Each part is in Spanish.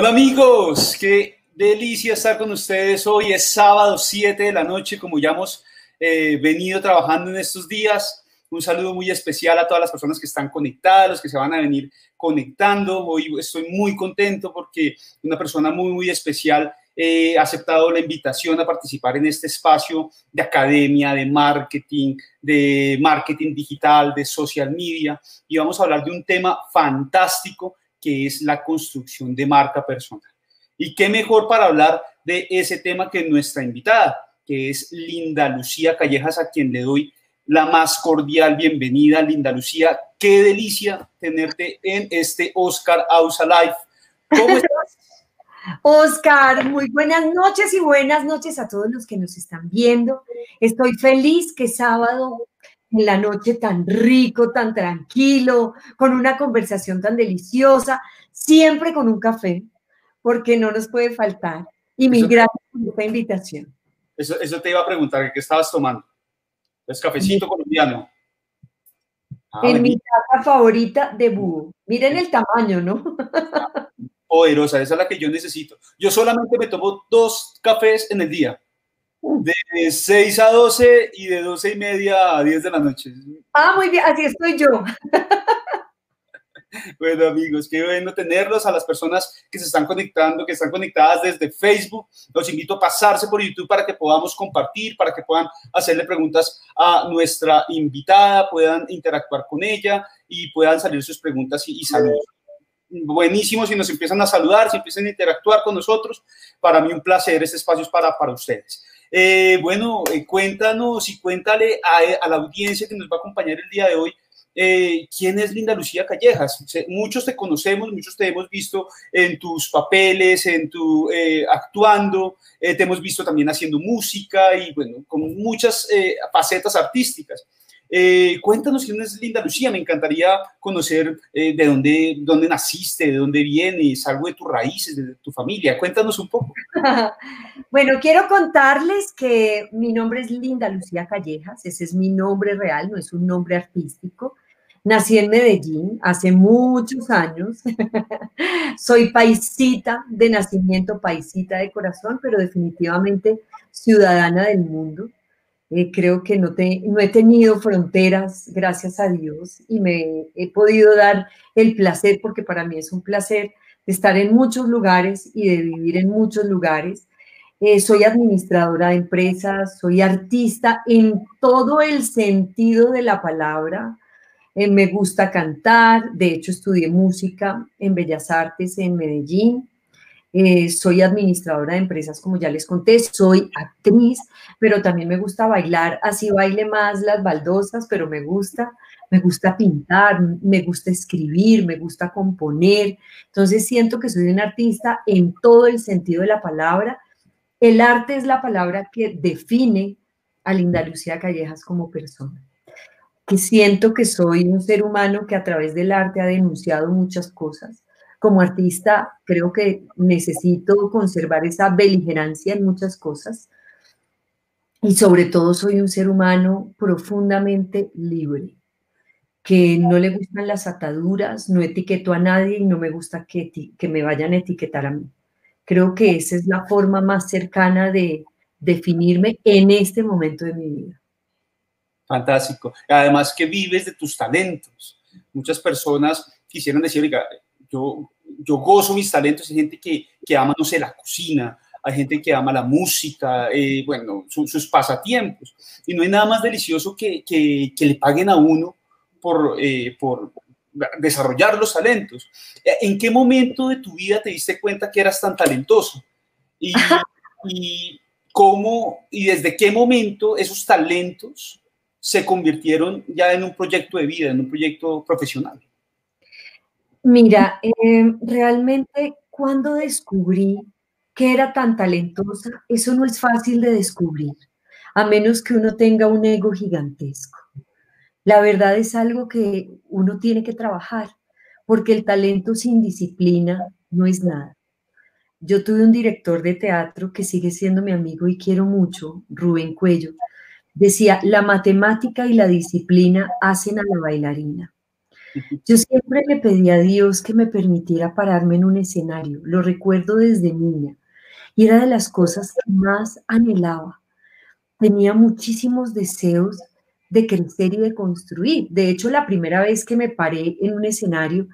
Hola amigos, qué delicia estar con ustedes. Hoy es sábado 7 de la noche, como ya hemos eh, venido trabajando en estos días. Un saludo muy especial a todas las personas que están conectadas, los que se van a venir conectando. Hoy estoy muy contento porque una persona muy, especial eh, ha aceptado la invitación a participar en este espacio de academia, de marketing, de marketing digital, de social media. Y vamos a hablar de un tema fantástico que es la construcción de marca personal. Y qué mejor para hablar de ese tema que nuestra invitada, que es Linda Lucía Callejas, a quien le doy la más cordial bienvenida. Linda Lucía, qué delicia tenerte en este Oscar House Live. ¿Cómo estás? Oscar, muy buenas noches y buenas noches a todos los que nos están viendo. Estoy feliz que sábado en la noche tan rico, tan tranquilo, con una conversación tan deliciosa, siempre con un café, porque no nos puede faltar. Y mil gracias por esta invitación. Eso, eso te iba a preguntar, ¿qué estabas tomando? ¿Es cafecito colombiano? Ah, en mi taza favorita de búho. Miren el tamaño, ¿no? Poderosa, esa es la que yo necesito. Yo solamente me tomo dos cafés en el día. De 6 a 12 y de 12 y media a 10 de la noche. Ah, muy bien, así estoy yo. Bueno, amigos, qué bueno tenerlos a las personas que se están conectando, que están conectadas desde Facebook. Los invito a pasarse por YouTube para que podamos compartir, para que puedan hacerle preguntas a nuestra invitada, puedan interactuar con ella y puedan salir sus preguntas y, y saludos. Buenísimo si nos empiezan a saludar, si empiezan a interactuar con nosotros. Para mí un placer, este espacio es para, para ustedes. Eh, bueno, eh, cuéntanos y cuéntale a, la audiencia que nos va a acompañar el día de hoy. Eh, ¿Quién es Linda Lucía Callejas? Muchos te conocemos, muchos te hemos visto en tus papeles, en tu actuando, te hemos visto también haciendo música y bueno, con muchas facetas artísticas. Eh, cuéntanos quién es Linda Lucía, me encantaría conocer eh, de dónde, dónde naciste, de dónde vienes, algo de tus raíces, de tu familia. Cuéntanos un poco. bueno, quiero contarles que mi nombre es Linda Lucía Callejas, ese es mi nombre real, no es un nombre artístico. Nací en Medellín hace muchos años. Soy paisita de nacimiento, paisita de corazón, pero definitivamente ciudadana del mundo. Eh, creo que no, no he tenido fronteras, gracias a Dios, y me he podido dar el placer, porque para mí es un placer, de estar en muchos lugares y de vivir en muchos lugares. Eh, soy administradora de empresas, soy artista en todo el sentido de la palabra. Eh, me gusta cantar, de hecho estudié música en Bellas Artes en Medellín. Eh, soy administradora de empresas, como ya les conté, soy actriz, pero también me gusta bailar, así baile más las baldosas, pero me gusta, me gusta pintar, me gusta escribir, me gusta componer. Entonces siento que soy un artista en todo el sentido de la palabra. El arte es la palabra que define a Linda Lucía Callejas como persona. Que siento que soy un ser humano que a través del arte ha denunciado muchas cosas como artista creo que necesito conservar esa beligerancia en muchas cosas y sobre todo soy un ser humano profundamente libre, que no le gustan las ataduras, no etiqueto a nadie y no me gusta que, que me vayan a etiquetar a mí. Creo que esa es la forma más cercana de definirme en este momento de mi vida. Fantástico. Además que vives de tus talentos. Muchas personas quisieran decir, yo, gozo mis talentos, hay gente que, que ama, no sé, la cocina, hay gente que ama la música, eh, bueno, sus pasatiempos. Y no hay nada más delicioso que, que, le paguen a uno por, eh, por desarrollar los talentos. ¿En qué momento de tu vida te diste cuenta que eras tan talentoso? Y, y cómo y desde qué momento esos talentos se convirtieron ya en un proyecto de vida, en un proyecto profesional. Mira, em, realmente cuando descubrí que era tan talentosa, eso no es fácil de descubrir, a menos que uno tenga un ego gigantesco. La verdad es algo que uno tiene que trabajar, porque el talento sin disciplina no es nada. Yo tuve un director de teatro que sigue siendo mi amigo y quiero mucho, Rubén Cuello. Decía, la matemática y la disciplina hacen a la bailarina Yo siempre le pedí a Dios que me permitiera pararme en un escenario, lo recuerdo desde niña, y era de las cosas que más anhelaba. Tenía muchísimos deseos de crecer y de construir. De hecho, la primera vez que me paré en un escenario,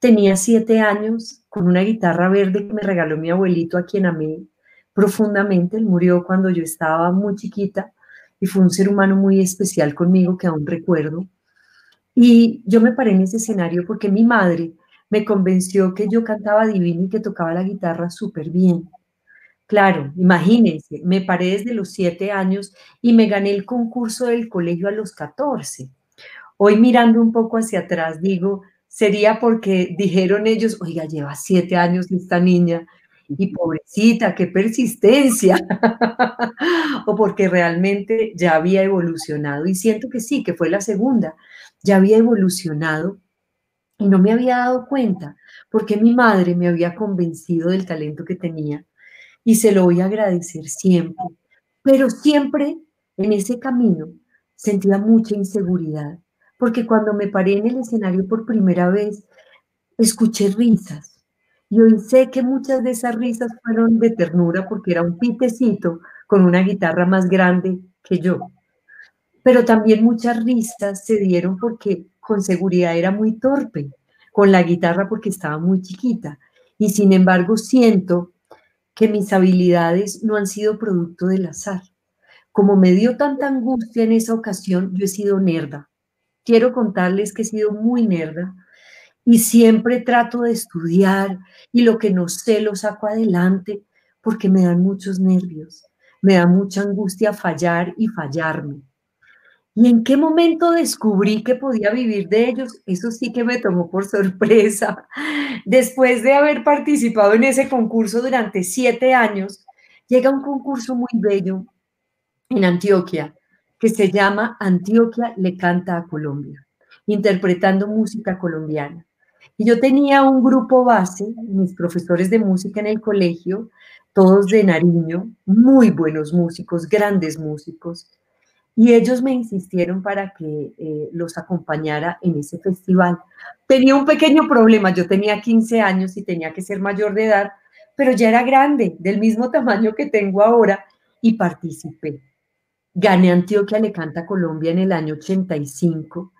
tenía siete años con una guitarra verde que me regaló mi abuelito, a quien amé profundamente. Él murió cuando yo estaba muy chiquita y fue un ser humano muy especial conmigo que aún recuerdo. Y yo me paré en ese escenario porque mi madre me convenció que yo cantaba divino y que tocaba la guitarra súper bien. Claro, imagínense, me paré desde los siete años y me gané el concurso del colegio a los 14. Hoy mirando un poco hacia atrás, digo, sería porque dijeron ellos, oiga, lleva siete años esta niña y pobrecita, qué persistencia, o porque realmente ya había evolucionado. Y siento que sí, que fue la segunda, ya había evolucionado y no me había dado cuenta, porque mi madre me había convencido del talento que tenía y se lo voy a agradecer siempre. Pero siempre en ese camino sentía mucha inseguridad, porque cuando me paré en el escenario por primera vez, escuché risas y hoy sé que muchas de esas risas fueron de ternura porque era un pitecito con una guitarra más grande que yo. Pero también muchas risas se dieron porque con seguridad era muy torpe con la guitarra porque estaba muy chiquita. Y sin embargo siento que mis habilidades no han sido producto del azar. Como me dio tanta angustia en esa ocasión, yo he sido nerda. Quiero contarles que he sido muy nerda y siempre trato de estudiar y lo que no sé lo saco adelante porque me dan muchos nervios, me da mucha angustia fallar y fallarme. ¿Y en qué momento descubrí que podía vivir de ellos? Eso sí que me tomó por sorpresa. Después de haber participado en ese concurso durante siete años, llega un concurso muy bello en Antioquia que se llama Antioquia le canta a Colombia, interpretando música colombiana. Y yo tenía un grupo base, mis profesores de música en el colegio, todos de Nariño, muy buenos músicos, grandes músicos, y ellos me insistieron para que eh, los acompañara en ese festival. Tenía un pequeño problema, yo tenía 15 años y tenía que ser mayor de edad, pero ya era grande, del mismo tamaño que tengo ahora, y participé. Gané Antioquia Le Canta Colombia en el año 85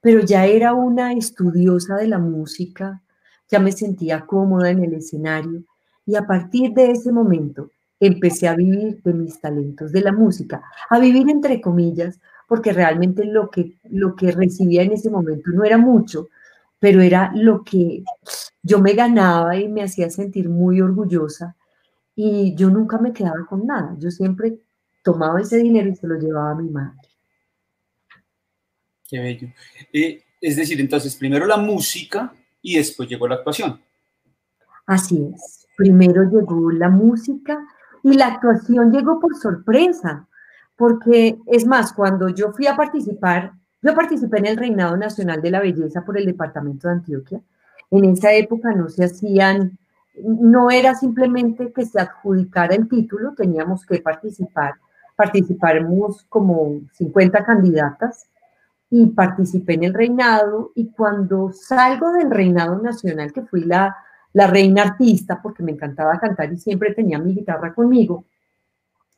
pero ya era una estudiosa de la música, ya me sentía cómoda en el escenario y a partir de ese momento empecé a vivir de mis talentos de la música, a vivir entre comillas, porque realmente lo que, lo que recibía en ese momento no era mucho, pero era lo que yo me ganaba y me hacía sentir muy orgullosa y yo nunca me quedaba con nada, yo siempre tomaba ese dinero y se lo llevaba a mi madre. Qué bello. Eh, es decir, entonces, primero la música y después llegó la actuación. Así es. Primero llegó la música y la actuación llegó por sorpresa, porque es más, cuando yo fui a participar, yo participé en el Reinado Nacional de la Belleza por el Departamento de Antioquia. En esa época no se hacían, no era simplemente que se adjudicara el título, teníamos que participar. Participamos como 50 candidatas y participé en el reinado y cuando salgo del reinado nacional, que fui la, la reina artista, porque me encantaba cantar y siempre tenía mi guitarra conmigo,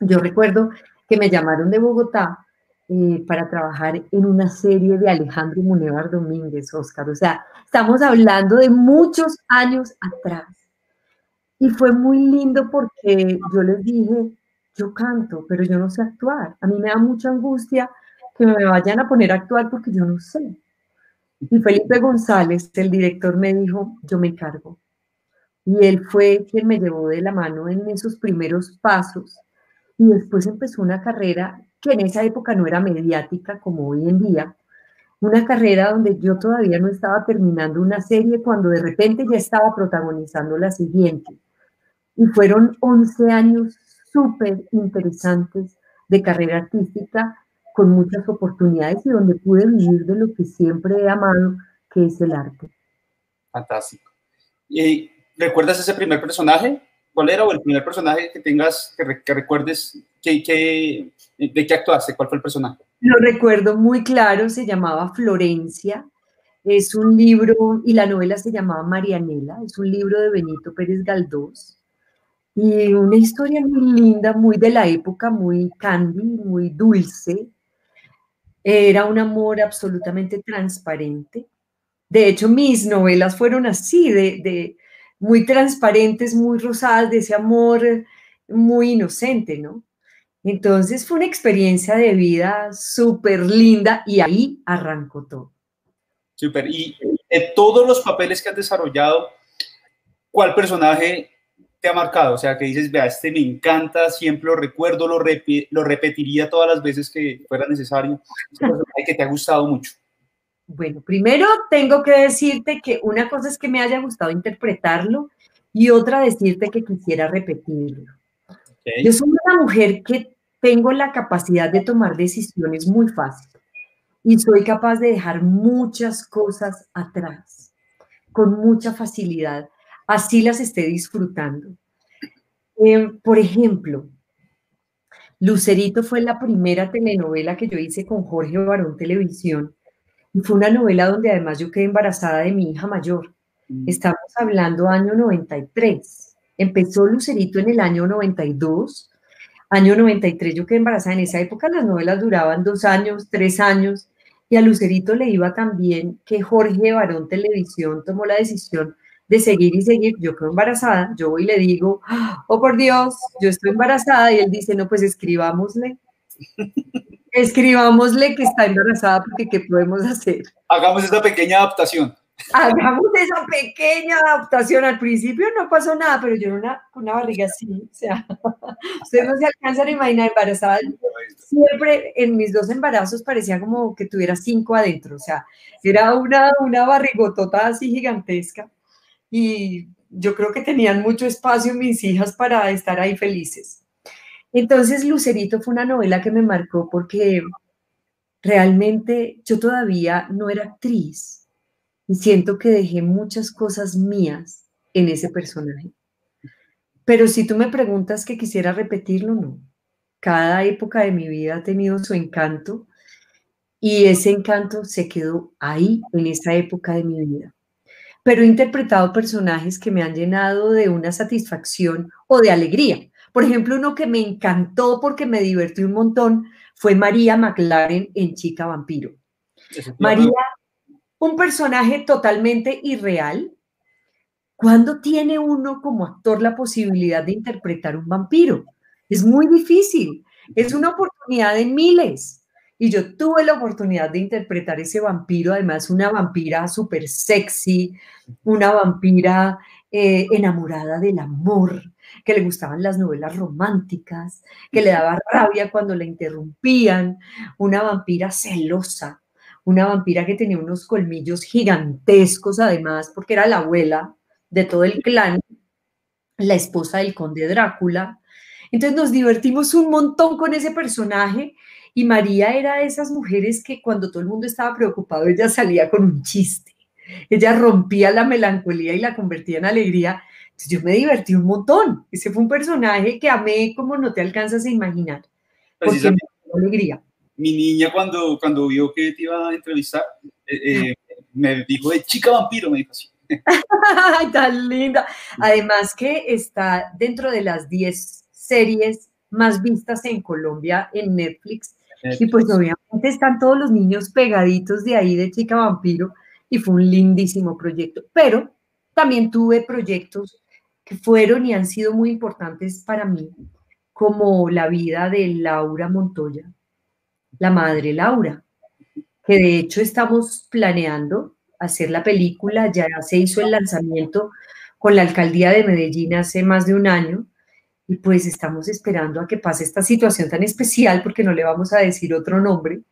yo recuerdo que me llamaron de Bogotá eh, para trabajar en una serie de Alejandro Munevar Domínguez, Oscar. O sea, estamos hablando de muchos años atrás. Y fue muy lindo porque yo les dije, yo canto, pero yo no sé actuar. A mí me da mucha angustia que me vayan a poner a actuar porque yo no sé. Y Felipe González, el director, me dijo, yo me cargo. Y él fue quien me llevó de la mano en esos primeros pasos. Y después empezó una carrera que en esa época no era mediática como hoy en día. Una carrera donde yo todavía no estaba terminando una serie cuando de repente ya estaba protagonizando la siguiente. Y fueron 11 años súper interesantes de carrera artística con muchas oportunidades y donde pude vivir de lo que siempre he amado, que es el arte. Fantástico. ¿Y recuerdas ese primer personaje? ¿Cuál era o el primer personaje que tengas, que, recuerdes que, de qué actuaste? ¿Cuál fue el personaje? Lo recuerdo muy claro, se llamaba Florencia Es un libro, y la novela se llamaba Marianela, es un libro de Benito Pérez Galdós. Y una historia muy linda, muy de la época, muy candy, muy dulce. Era un amor absolutamente transparente. De hecho, mis novelas fueron así, de muy transparentes, muy rosadas, de ese amor muy inocente, ¿no? Entonces fue una experiencia de vida súper linda y ahí arrancó todo. Súper. Y de todos los papeles que has desarrollado, ¿cuál personaje te ha marcado? O sea, que dices, vea, este me encanta, siempre lo recuerdo, lo, lo repetiría todas las veces que fuera necesario. Que te ha gustado mucho. Bueno, primero tengo que decirte que una cosa es que me haya gustado interpretarlo y otra decirte que quisiera repetirlo. Yo soy una mujer que tengo la capacidad de tomar decisiones muy fácil y soy capaz de dejar muchas cosas atrás con mucha facilidad, así las esté disfrutando. Eh, por ejemplo, Lucerito fue la primera telenovela que yo hice con Jorge Barón Televisión y fue una novela donde además yo quedé embarazada de mi hija mayor. Mm. Estamos hablando año 93. Empezó Lucerito en el año 92, año 93 yo quedé embarazada. En esa época las novelas duraban dos años, tres años, y a Lucerito le iba también que Jorge Barón Televisión tomó la decisión de seguir y seguir. Yo quedo embarazada, yo voy y le digo, oh por Dios, yo estoy embarazada, y él dice, no, pues escribámosle. Escribámosle que está embarazada porque ¿qué podemos hacer? Hagamos esta pequeña adaptación hagamos esa pequeña adaptación. Al principio no pasó nada, pero yo era una, una barriga así, o sea, ustedes no se alcanzan a imaginar embarazada. Siempre en mis dos embarazos parecía como que tuviera cinco adentro, o sea, era una, una barrigotota así gigantesca y yo creo que tenían mucho espacio mis hijas para estar ahí felices. Entonces, Lucerito fue una novela que me marcó porque realmente yo todavía no era actriz y siento que dejé muchas cosas mías en ese personaje. Pero si tú me preguntas que quisiera repetirlo, no. Cada época de mi vida ha tenido su encanto y ese encanto se quedó ahí, en esa época de mi vida. Pero he interpretado personajes que me han llenado de una satisfacción o de alegría. Por ejemplo, uno que me encantó porque me divertí un montón fue María McLaren en Chica Vampiro. María un personaje totalmente irreal, ¿cuándo tiene uno como actor la posibilidad de interpretar un vampiro? Es muy difícil, es una oportunidad de miles. Y yo tuve la oportunidad de interpretar ese vampiro, además una vampira súper sexy, una vampira eh, enamorada del amor, que le gustaban las novelas románticas, que le daba rabia cuando la interrumpían, una vampira celosa, una vampira que tenía unos colmillos gigantescos además, porque era la abuela de todo el clan, la esposa del conde Drácula. Entonces nos divertimos un montón con ese personaje y María era de esas mujeres que cuando todo el mundo estaba preocupado, ella salía con un chiste. Ella rompía la melancolía y la convertía en alegría. Yo me divertí un montón. Ese fue un personaje que amé como no te alcanzas a imaginar. Porque me dio alegría mi niña cuando, cuando vio que te iba a entrevistar, eh, eh, me dijo de chica vampiro, me dijo así. Ay, tan linda. Además que está dentro de las 10 series más vistas en Colombia en Netflix. Y pues obviamente están todos los niños pegaditos de ahí de Chica Vampiro y fue un lindísimo proyecto. Pero también tuve proyectos fueron y han sido muy importantes para mí, como la vida de Laura Montoya, la madre Laura, que de hecho estamos planeando hacer la película, ya se hizo el lanzamiento con la alcaldía de Medellín hace más de un año y pues estamos esperando a que pase esta situación tan especial, porque no le vamos a decir otro nombre,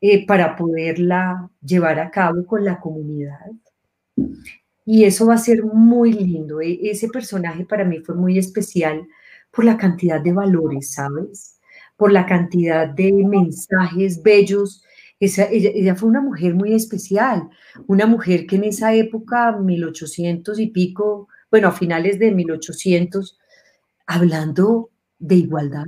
eh, para poderla llevar a cabo con la comunidad. Y eso va a ser muy lindo. E, ese personaje para mí fue muy especial por la cantidad de valores, ¿sabes? por la cantidad de mensajes bellos. ella, fue una mujer muy especial, una mujer que en esa época, 1800 y pico, bueno, a finales de 1800, hablando de igualdad,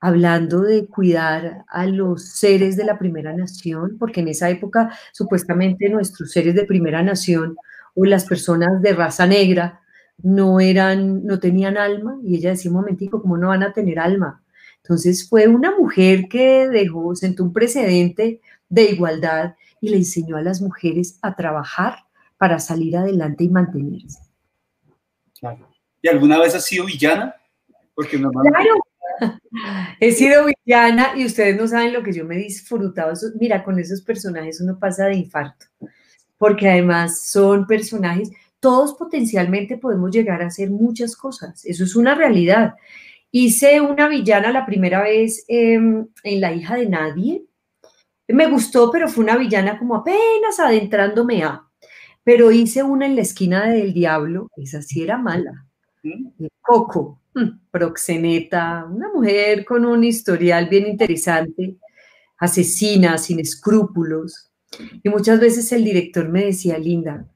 hablando de cuidar a los seres de la primera nación, porque en esa época supuestamente nuestros seres de primera nación o las personas de raza negra no eran, no tenían alma, y ella decía un momentico, ¿cómo no van a tener alma? Entonces fue una mujer que dejó, sentó un precedente de igualdad y le enseñó a las mujeres a trabajar para salir adelante y mantenerse. ¿Y alguna vez has sido villana? Porque Claro, he sido villana y ustedes no saben lo que yo me he disfrutado. Mira, con esos personajes uno pasa de infarto, porque además son personajes, todos potencialmente podemos llegar a hacer muchas cosas, eso es una realidad. Hice una villana la primera vez em, en La hija de nadie, me gustó, pero fue una villana como apenas adentrándome a. Pero hice una en la esquina del diablo, esa sí era mala. Coco, mm, proxeneta, una mujer con un historial bien interesante, asesina, sin escrúpulos. Y muchas veces el director me decía, Linda,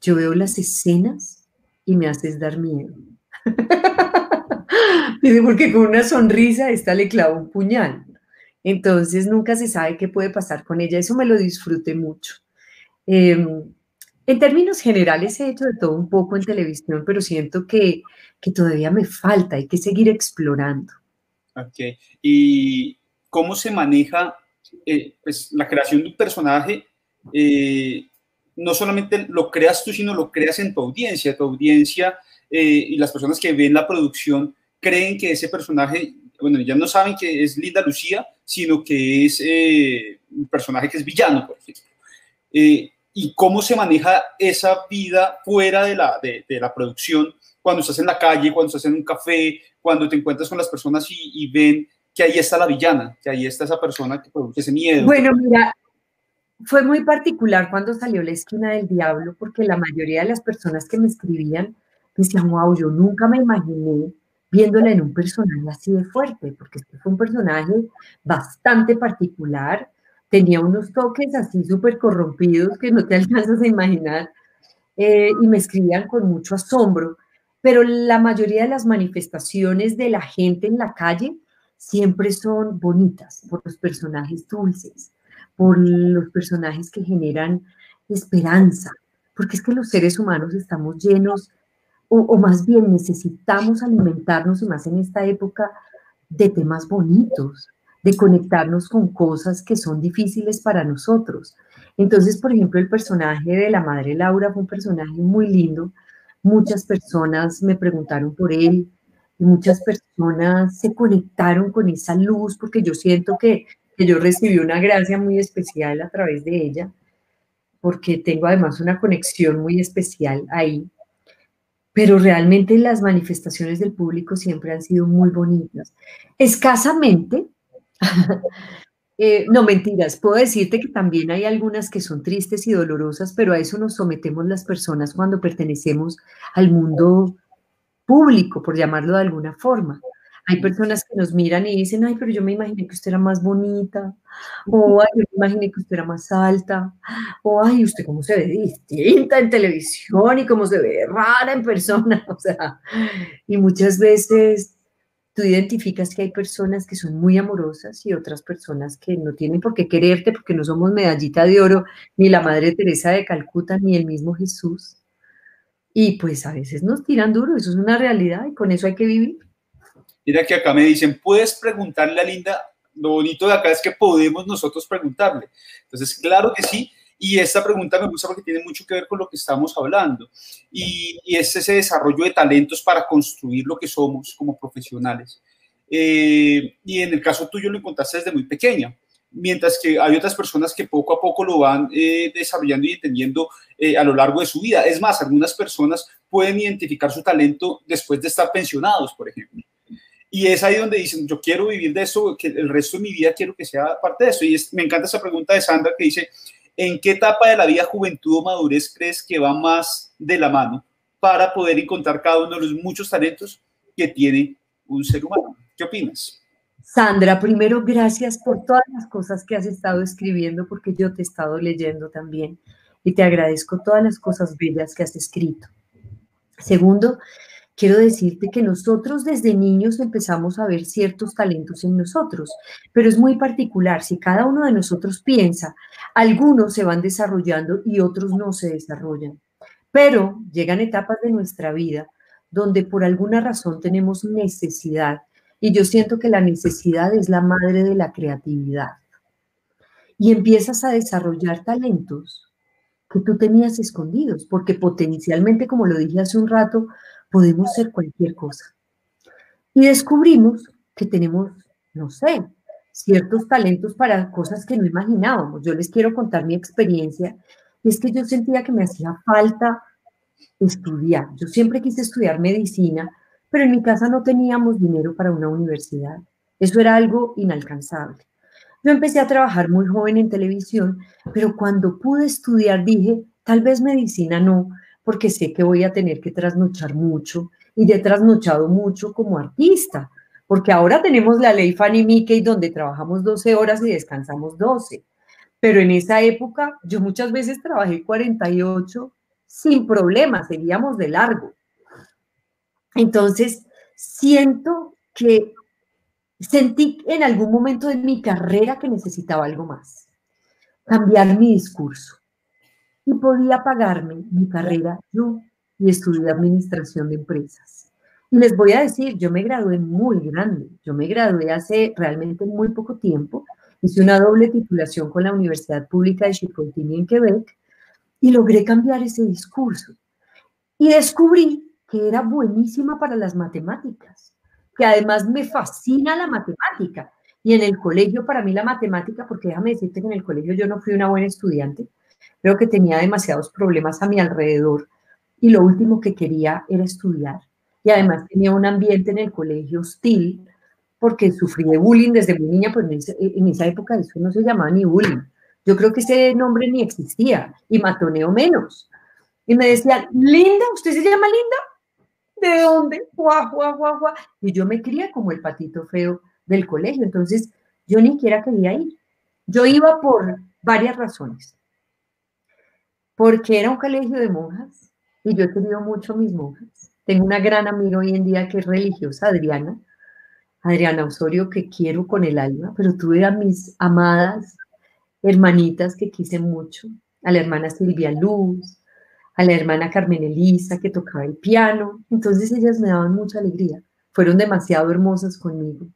yo veo las escenas y me haces dar miedo. Dice, porque con una sonrisa esta le clava un puñal. Entonces nunca se sabe qué puede pasar con ella. Eso me lo disfruté mucho. Em, en términos generales he hecho de todo un poco en televisión, pero siento que, todavía me falta, hay que seguir explorando. Ok. ¿Y cómo se maneja eh, pues, la creación de un personaje? Eh, no solamente lo creas tú, sino lo creas en tu audiencia. Tu audiencia eh, y las personas que ven la producción creen que ese personaje bueno, ya no saben que es Linda Lucía, sino que es eh, un personaje que es villano, por ejemplo. Eh, y cómo se maneja esa vida fuera de la, de, la, producción, cuando estás en la calle, cuando estás en un café, cuando te encuentras con las personas y, ven que ahí está la villana, que ahí está esa persona que produce ese miedo. Bueno, mira, fue muy particular cuando salió La Esquina del Diablo, porque la mayoría de las personas que me escribían decían, wow, yo nunca me imaginé viéndola en un personaje así de fuerte, porque este fue un personaje bastante particular, tenía unos toques así súper corrompidos que no te alcanzas a imaginar, eh, y me escribían con mucho asombro, pero la mayoría de las manifestaciones de la gente en la calle siempre son bonitas, por los personajes dulces, por los personajes que generan esperanza, porque es que los seres humanos estamos llenos o, más bien necesitamos alimentarnos, y más en esta época, de temas bonitos, de conectarnos con cosas que son difíciles para nosotros. Entonces, por ejemplo, el personaje de la madre Laura fue un personaje muy lindo. Muchas personas me preguntaron por él y muchas personas se conectaron con esa luz porque yo siento que, que yo recibí una gracia muy especial a través de ella, porque tengo además una conexión muy especial ahí pero realmente las manifestaciones del público siempre han sido muy bonitas. Escasamente, eh, no mentiras, puedo decirte que también hay algunas que son tristes y dolorosas, pero a eso nos sometemos las personas cuando pertenecemos al mundo público, por llamarlo de alguna forma. Hay personas que nos miran y dicen, ay, pero yo me imaginé que usted era más bonita, o ay, yo me imaginé que usted era más alta, o ay, usted cómo se ve distinta en televisión y cómo se ve rara en persona, o sea, y muchas veces tú identificas que hay personas que son muy amorosas y otras personas que no tienen por qué quererte porque no somos medallita de oro, ni la Madre Teresa de Calcuta, ni el mismo Jesús. Y pues a veces nos tiran duro, eso es una realidad y con eso hay que vivir. Mira que acá me dicen, puedes preguntarle a Linda, lo bonito de acá es que podemos nosotros preguntarle. Entonces, claro que sí, y esta pregunta me gusta porque tiene mucho que ver con lo que estamos hablando. Y, es ese desarrollo de talentos para construir lo que somos como profesionales. Eh, y en el caso tuyo lo encontraste desde muy pequeña, mientras que hay otras personas que poco a poco lo van eh, desarrollando y entendiendo eh, a lo largo de su vida. Es más, algunas personas pueden identificar su talento después de estar pensionados, por ejemplo. Y es ahí donde dicen, yo quiero vivir de eso, que el resto de mi vida quiero que sea parte de eso. Y me encanta esa pregunta de Sandra que dice, ¿en qué etapa de la vida, juventud o madurez crees que va más de la mano para poder encontrar cada uno de los muchos talentos que tiene un ser humano? ¿Qué opinas? Sandra, primero, gracias por todas las cosas que has estado escribiendo, porque yo te he estado leyendo también y te agradezco todas las cosas bellas que has escrito. Segundo, quiero decirte que nosotros desde niños empezamos a ver ciertos talentos en nosotros, pero es muy particular. Si cada uno de nosotros piensa, algunos se van desarrollando y otros no se desarrollan. Pero llegan etapas de nuestra vida donde por alguna razón tenemos necesidad y yo siento que la necesidad es la madre de la creatividad. Y empiezas a desarrollar talentos que tú tenías escondidos, porque potencialmente, como lo dije hace un rato, podemos ser cualquier cosa. Y descubrimos que tenemos, no sé, ciertos talentos para cosas que no imaginábamos. Yo les quiero contar mi experiencia y es que yo sentía que me hacía falta estudiar. Yo siempre quise estudiar medicina, pero en mi casa no teníamos dinero para una universidad. Eso era algo inalcanzable. Yo empecé a trabajar muy joven en televisión, pero cuando pude estudiar dije, tal vez medicina no, porque sé que voy a tener que trasnochar mucho y he trasnochado mucho como artista, porque ahora tenemos la ley Fanny Mickey donde trabajamos 12 horas y descansamos 12. Pero en esa época yo muchas veces trabajé 48 sin problema, seguíamos de largo. Entonces, siento que sentí en algún momento de mi carrera que necesitaba algo más, cambiar mi discurso y podía pagarme mi carrera yo y estudié administración de empresas. Y les voy a decir, yo me gradué muy grande, yo me gradué hace realmente muy poco tiempo, hice una doble titulación con la Universidad Pública de Chicoutimi en Quebec y logré cambiar ese discurso. Y descubrí que era buenísima para las matemáticas, que además me fascina la matemática. Y en el colegio, para mí la matemática, porque déjame decirte que en el colegio yo no fui una buena estudiante, Creo que tenía demasiados problemas a mi alrededor y lo último que quería era estudiar. Y además tenía un ambiente en el colegio hostil porque sufrí de bullying desde muy niña, pues en esa, época eso no se llamaba ni bullying. Yo creo que ese nombre ni existía y matoneo menos. Y me decían, Linda, ¿usted se llama Linda? ¿De dónde? Guau, guau, guau, guau. Y yo me crié como el patito feo del colegio, entonces yo ni siquiera quería ir. Yo iba por varias razones porque era un colegio de monjas y yo he querido mucho a mis monjas. Tengo una gran amiga hoy en día que es religiosa, Adriana, Adriana Osorio, que quiero con el alma, pero tuve a mis amadas hermanitas que quise mucho, a la hermana Silvia Luz, a la hermana Carmen Elisa, que tocaba el piano. Entonces ellas me daban mucha alegría, fueron demasiado hermosas conmigo.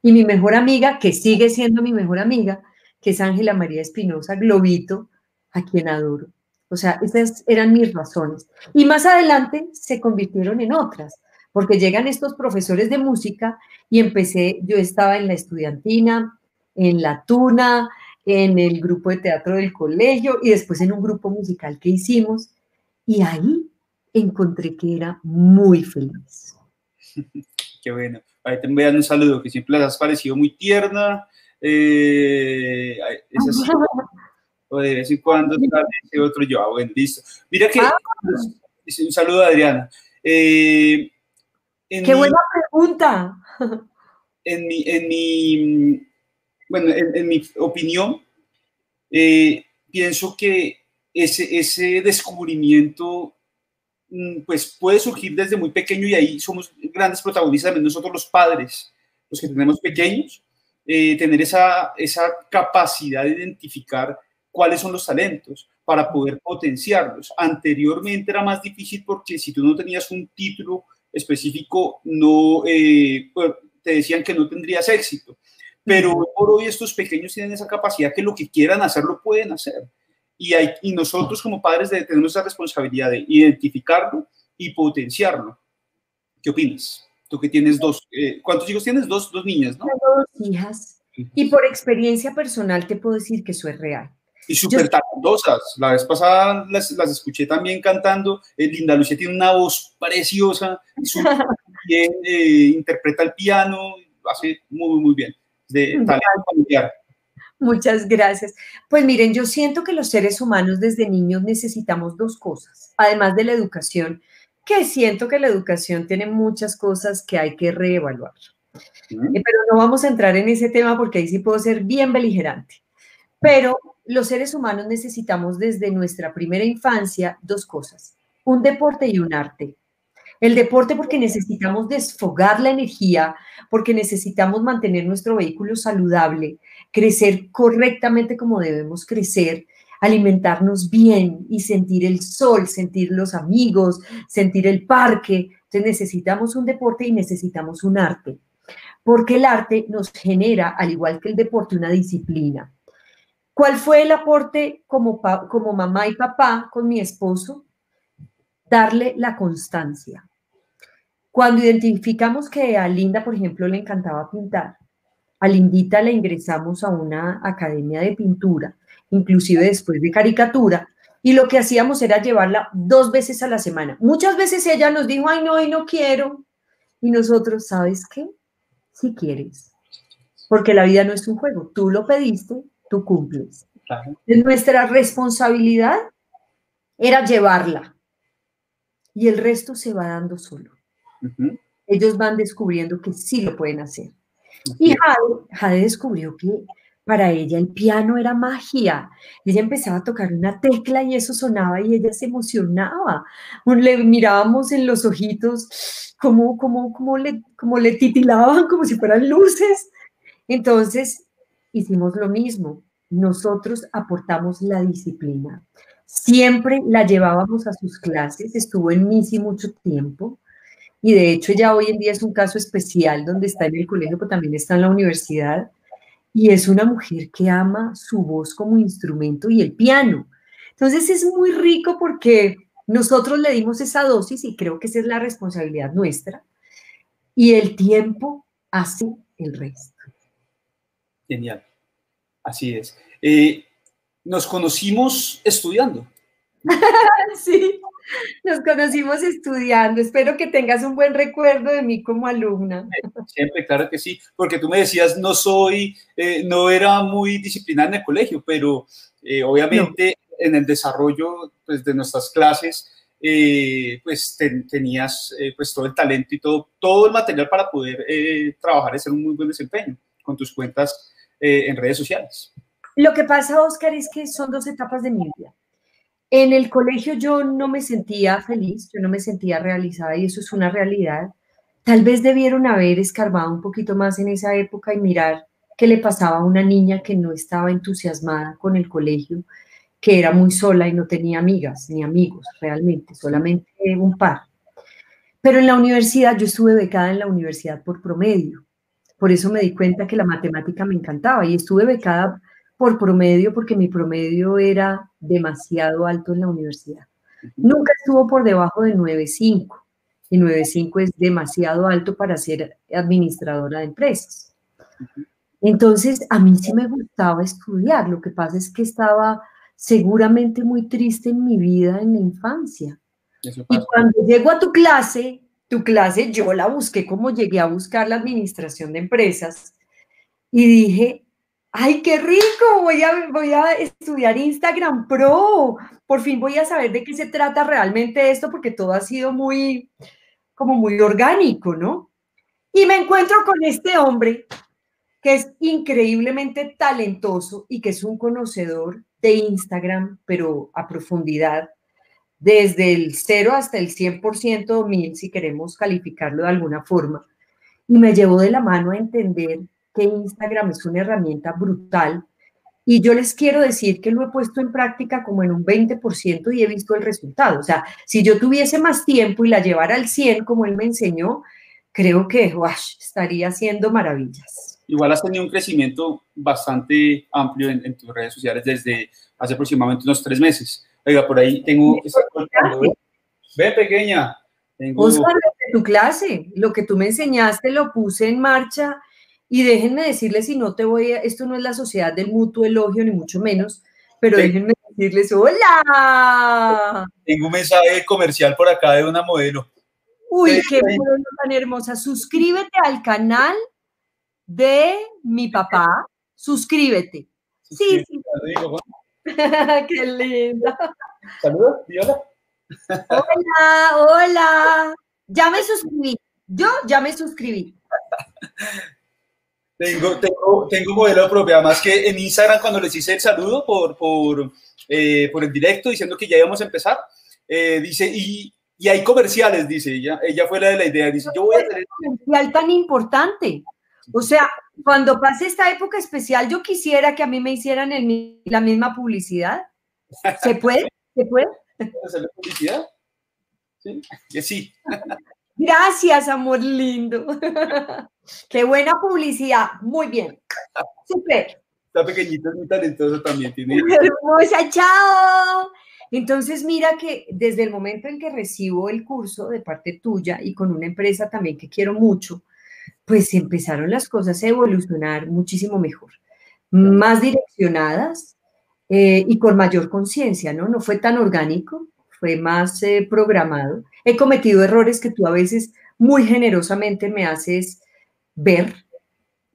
Y mi mejor amiga, que sigue siendo mi mejor amiga, que es Ángela María Espinosa, Globito, a quien adoro. O sea, esas eran mis razones. Y más adelante se convirtieron en otras, porque llegan estos profesores de música y empecé, yo estaba en la estudiantina, en la tuna, en el grupo de teatro del colegio y después en un grupo musical que hicimos. Y ahí encontré que era muy feliz. Qué bueno. Ahí te voy a dar un saludo, que siempre les has parecido muy tierna. Eh, es así. o de vez en cuando ese otro yo, ah, bueno, listo. Mira que, ah. un saludo a Adriana. Eh, ¡Qué buena pregunta! En mi, en mi bueno, en, mi opinión, eh, pienso que ese, ese descubrimiento mm, pues puede surgir desde muy pequeño y ahí somos grandes protagonistas, nosotros los padres, los que tenemos pequeños, eh, tener esa, esa capacidad de identificar cuáles son los talentos para poder potenciarlos. Anteriormente era más difícil porque si tú no tenías un título específico, no eh, pues, te decían que no tendrías éxito. Pero por hoy estos pequeños tienen esa capacidad que lo que quieran hacer lo pueden hacer. Y, hay, y nosotros como padres tenemos esa responsabilidad de identificarlo y potenciarlo. ¿Qué opinas? Tú que tienes dos, eh, ¿cuántos hijos tienes? Dos, dos niñas, ¿no? Dos hijas. Y por experiencia personal te puedo decir que eso es real y súper talentosas. La vez pasada las, las escuché también cantando. Eh, Linda Lucía tiene una voz preciosa, bien, eh, interpreta el piano, hace muy, muy bien. De talento familiar. Muchas gracias. Pues miren, yo siento que los seres humanos desde niños necesitamos dos cosas, además de la educación, que siento que la educación tiene muchas cosas que hay que reevaluar. Eh, pero no vamos a entrar en ese tema porque ahí sí puedo ser bien beligerante. Pero los seres humanos necesitamos desde nuestra primera infancia dos cosas, un deporte y un arte. El deporte porque necesitamos desfogar la energía, porque necesitamos mantener nuestro vehículo saludable, crecer correctamente como debemos crecer, alimentarnos bien y sentir el sol, sentir los amigos, sentir el parque. Entonces necesitamos un deporte y necesitamos un arte, porque el arte nos genera, al igual que el deporte, una disciplina. ¿Cuál fue el aporte como, como mamá y papá con mi esposo? Darle la constancia. Cuando identificamos que a Linda, por ejemplo, le encantaba pintar, a Lindita le ingresamos a una academia de pintura, inclusive después de caricatura, y lo que hacíamos era llevarla dos veces a la semana. Muchas veces ella nos dijo, ay, no, hoy no quiero. Y nosotros, ¿sabes qué? Si quieres. Porque la vida no es un juego. Tú lo pediste, tú cumples. Nuestra responsabilidad era llevarla y el resto se va dando solo. Ellos van descubriendo que sí lo pueden hacer. Y Jade, descubrió que para ella el piano era magia. Ella empezaba a tocar una tecla y eso sonaba y ella se emocionaba. Le mirábamos en los ojitos como, como, como, le, como le titilaban, como si fueran luces. Entonces hicimos lo mismo nosotros aportamos la disciplina. Siempre la llevábamos a sus clases, estuvo en MISI mucho tiempo y de hecho ya hoy en día es un caso especial donde está en el colegio, pero también está en la universidad y es una mujer que ama su voz como instrumento y el piano. Entonces es muy rico porque nosotros le dimos esa dosis y creo que esa es la responsabilidad nuestra y el tiempo hace el resto. Genial. Así es. Eh, nos conocimos estudiando. sí, nos conocimos estudiando. Espero que tengas un buen recuerdo de mí como alumna. Siempre, claro que sí, porque tú me decías, no soy, eh, no era muy disciplinada en el colegio, pero eh, obviamente en el desarrollo pues, de nuestras clases, pues tenías pues todo el talento y todo, todo el material para poder trabajar y hacer un muy buen desempeño con tus cuentas eh, en redes sociales. Lo que pasa, Oscar, es que son dos etapas de mi vida. En el colegio yo no me sentía feliz, yo no me sentía realizada y eso es una realidad. Tal vez debieron haber escarbado un poquito más en esa época y mirar qué le pasaba a una niña que no estaba entusiasmada con el colegio, que era muy sola y no tenía amigas ni amigos realmente, solamente un par. Pero en la universidad, yo estuve becada en la universidad por promedio. Por eso me di cuenta que la matemática me encantaba y estuve becada por promedio porque mi promedio era demasiado alto en la universidad. Nunca estuvo por debajo de 9.5 y 9.5 es demasiado alto para ser administradora de empresas. Entonces, a mí sí me gustaba estudiar, lo que pasa es que estaba seguramente muy triste en mi vida en la infancia. Y cuando llego a tu clase, tu clase, yo la busqué como llegué a buscar la administración de empresas y dije, ay, qué rico, voy a, voy a estudiar Instagram Pro, por fin voy a saber de qué se trata realmente esto, porque todo ha sido muy, como muy orgánico, ¿no? Y me encuentro con este hombre que es increíblemente talentoso y que es un conocedor de Instagram, pero a profundidad, desde el 0 hasta el 100% o 1000, si queremos calificarlo de alguna forma. Y me llevó de la mano a entender que Instagram es una herramienta brutal. Y yo les quiero decir que lo he puesto en práctica como en un 20% y he visto el resultado. O sea, si yo tuviese más tiempo y la llevara al 100 como él me enseñó, creo que estaría haciendo maravillas. Igual has tenido un crecimiento bastante amplio en, en tus redes sociales desde hace aproximadamente unos tres meses. Oiga, por ahí tengo... Ve, pequeña. Tengo... de tu clase, lo que tú me enseñaste lo puse en marcha y déjenme decirles si no te voy a... Esto no es la sociedad del mutuo elogio, ni mucho menos, pero déjenme decirles, hola. Tengo un mensaje comercial por acá de una modelo. Uy, qué modelo tan hermosa. Suscríbete al canal de mi papá. Suscríbete. Sí, sí. Qué linda. Saludos, Viola. Hola, hola. Ya me suscribí. Yo ya me suscribí. Tengo, tengo, tengo modelo propio, además que en Instagram cuando les hice el saludo por, por, eh, por el directo diciendo que ya íbamos a empezar, eh, dice, y Y hay comerciales, dice ella. Ella fue la de la idea. Dice, yo voy a hacer... comercial tan importante. O sea, cuando pase esta época especial, yo quisiera que a mí me hicieran la misma publicidad. ¿Se puede? ¿Se puede? ¿Hacerle publicidad? Sí, que sí. Gracias, amor lindo. Qué buena publicidad. Muy bien. Súper. Está pequeñita, es muy talentosa también. Tiene... Hermosa, chao. Entonces, mira que desde el momento en que recibo el curso de parte tuya y con una empresa también que quiero mucho, pues empezaron las cosas a evolucionar muchísimo mejor, más direccionadas eh, y con mayor conciencia, ¿no? No fue tan orgánico, fue más eh, programado. He cometido errores que tú a veces muy generosamente me haces ver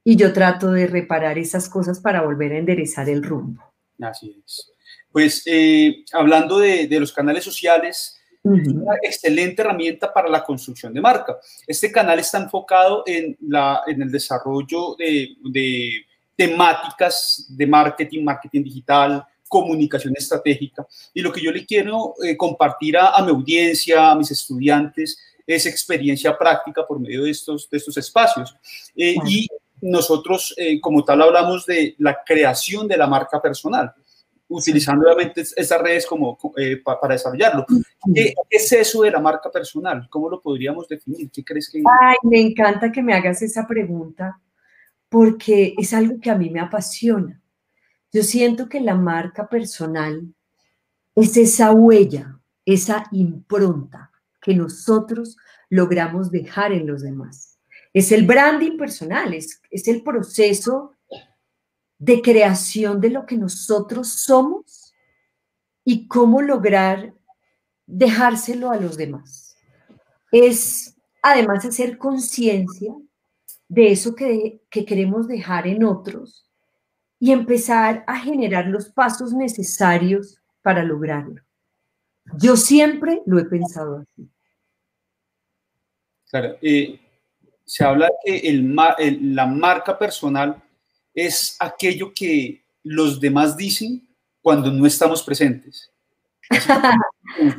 y yo trato de reparar esas cosas para volver a enderezar el rumbo. Así es. Pues eh, hablando de, los canales sociales, es una excelente herramienta para la construcción de marca. Este canal está enfocado en, la, en el desarrollo de, temáticas de marketing, marketing digital, comunicación estratégica. Y lo que yo le quiero eh, compartir a, mi audiencia, a mis estudiantes, es experiencia práctica por medio de estos, de estos espacios. Eh, y nosotros, como tal, hablamos de la creación de la marca personal utilizando obviamente esas redes como, eh, para desarrollarlo. ¿Qué, es eso de la marca personal? ¿Cómo lo podríamos definir? ¿Qué crees que...? Ay, me encanta que me hagas esa pregunta porque es algo que a mí me apasiona. Yo siento que la marca personal es esa huella, esa impronta que nosotros logramos dejar en los demás. Es el branding personal, es, es el proceso de creación de lo que nosotros somos y cómo lograr dejárselo a los demás. Es además hacer conciencia de eso que, que, queremos dejar en otros y empezar a generar los pasos necesarios para lograrlo. Yo siempre lo he pensado así. Claro, eh, se habla que el, la marca personal es aquello que los demás dicen cuando no estamos presentes.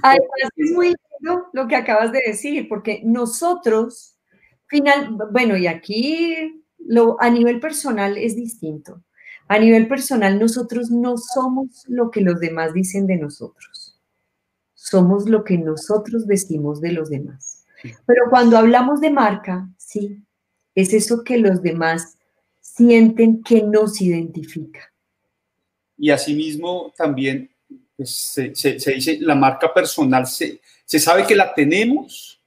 Además, es muy lindo lo que acabas de decir, porque nosotros, final, bueno, y aquí lo, a nivel personal es distinto. A nivel personal, nosotros no somos lo que los demás dicen de nosotros. Somos lo que nosotros decimos de los demás. Pero cuando hablamos de marca, sí, es eso que los demás sienten que nos identifica. Y asimismo también pues, se, dice, la marca personal, se, se sabe que la tenemos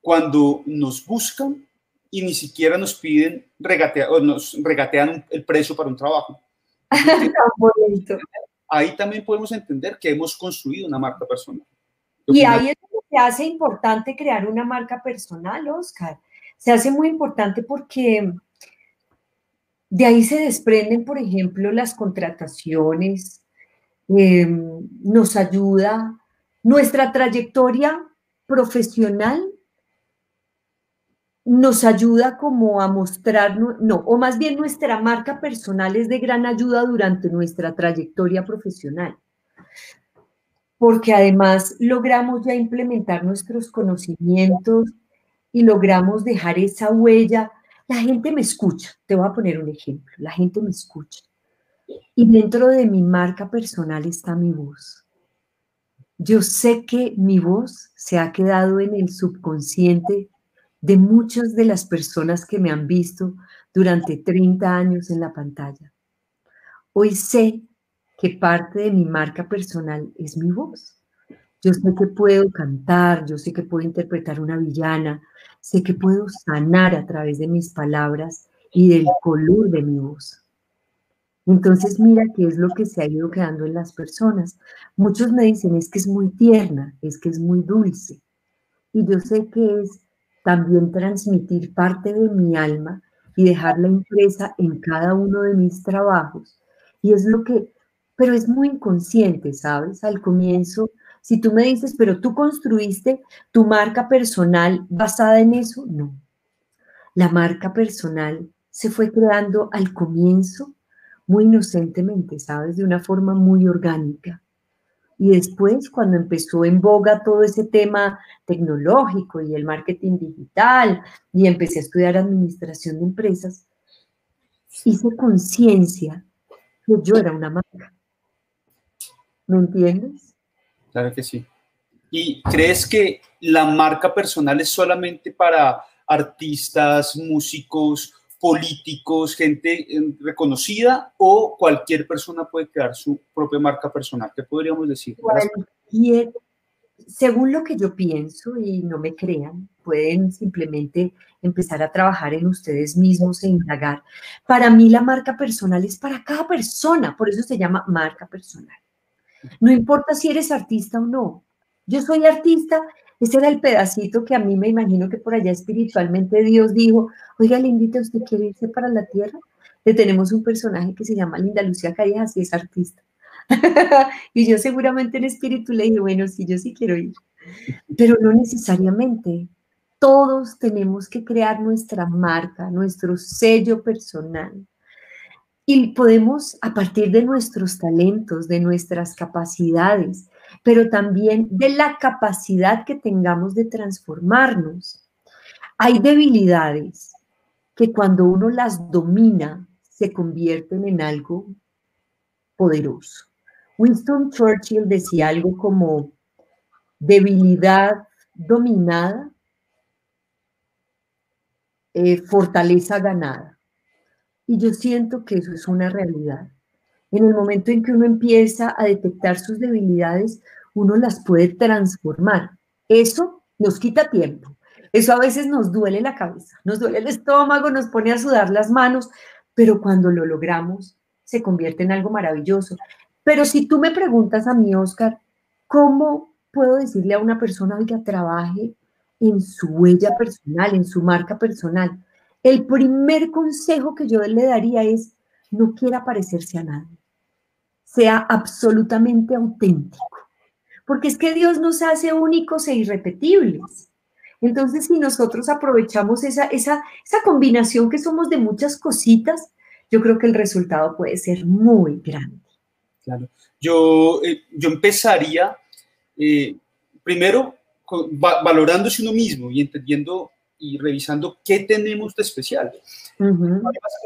cuando nos buscan y ni siquiera nos piden regatear o nos regatean el precio para un trabajo. ahí también podemos entender que hemos construido una marca personal. Y ahí es donde se hace importante crear una marca personal, Oscar. Se hace muy importante porque de ahí se desprenden, por ejemplo, las contrataciones, em, nos ayuda nuestra trayectoria profesional, nos ayuda como a mostrar, no, o más bien nuestra marca personal es de gran ayuda durante nuestra trayectoria profesional, porque además logramos ya implementar nuestros conocimientos y logramos dejar esa huella la gente me escucha, te voy a poner un ejemplo, la gente me escucha. Y dentro de mi marca personal está mi voz. Yo sé que mi voz se ha quedado en el subconsciente de muchas de las personas que me han visto durante 30 años en la pantalla. Hoy sé que parte de mi marca personal es mi voz. Yo sé que puedo cantar, yo sé que puedo interpretar una villana, sé que puedo sanar a través de mis palabras y del color de mi voz. Entonces mira qué es lo que se ha ido quedando en las personas. Muchos me dicen es que es muy tierna, es que es muy dulce. Y yo sé que es también transmitir parte de mi alma y dejarla impresa en cada uno de mis trabajos. Y es lo que, pero es muy inconsciente, ¿sabes? Al comienzo si tú me dices, pero tú construiste tu marca personal basada en eso, no. La marca personal se fue creando al comienzo muy inocentemente, ¿sabes? De una forma muy orgánica. Y después, cuando empezó en boga todo ese tema tecnológico y el marketing digital, y empecé a estudiar administración de empresas, hice conciencia que yo era una marca. ¿Me entiendes? Claro que sí. ¿Y crees que la marca personal es solamente para artistas, músicos, políticos, gente eh, reconocida o cualquier persona puede crear su propia marca personal? ¿Qué podríamos decir? Cualquier, según lo que yo pienso, y no me crean, pueden simplemente empezar a trabajar en ustedes mismos e indagar. Para mí la marca personal es para cada persona, por eso se llama marca personal. No importa si eres artista o no, yo soy artista, ese era el pedacito que a mí me imagino que por allá espiritualmente Dios dijo, oiga, Lindita, ¿usted quiere irse para la tierra? Le tenemos un personaje que se llama Linda Lucía Callejas y es artista. y yo seguramente en espíritu le dije, bueno, sí, yo sí quiero ir. Pero no necesariamente. Todos tenemos que crear nuestra marca, nuestro sello personal. Y podemos, a partir de nuestros talentos, de nuestras capacidades, pero también de la capacidad que tengamos de transformarnos. Hay debilidades que cuando uno las domina se convierten en algo poderoso. Winston Churchill decía algo como debilidad dominada, eh, fortaleza ganada. Y yo siento que eso es una realidad. En el momento en que uno empieza a detectar sus debilidades, uno las puede transformar. Eso nos quita tiempo. Eso a veces nos duele la cabeza, nos duele el estómago, nos pone a sudar las manos, pero cuando lo logramos se convierte en algo maravilloso. Pero si tú me preguntas a mí, Oscar, ¿cómo puedo decirle a una persona que trabaje en su huella personal, en su marca personal? El primer consejo que yo le daría es, no quiera parecerse a nadie sea absolutamente auténtico. Porque es que Dios nos hace únicos e irrepetibles. Entonces, si nosotros aprovechamos esa, esa, esa combinación que somos de muchas cositas, yo creo que el resultado puede ser muy grande. Claro. Yo, eh, yo empezaría eh, primero valorándose uno mismo y entendiendo y revisando qué tenemos de especial.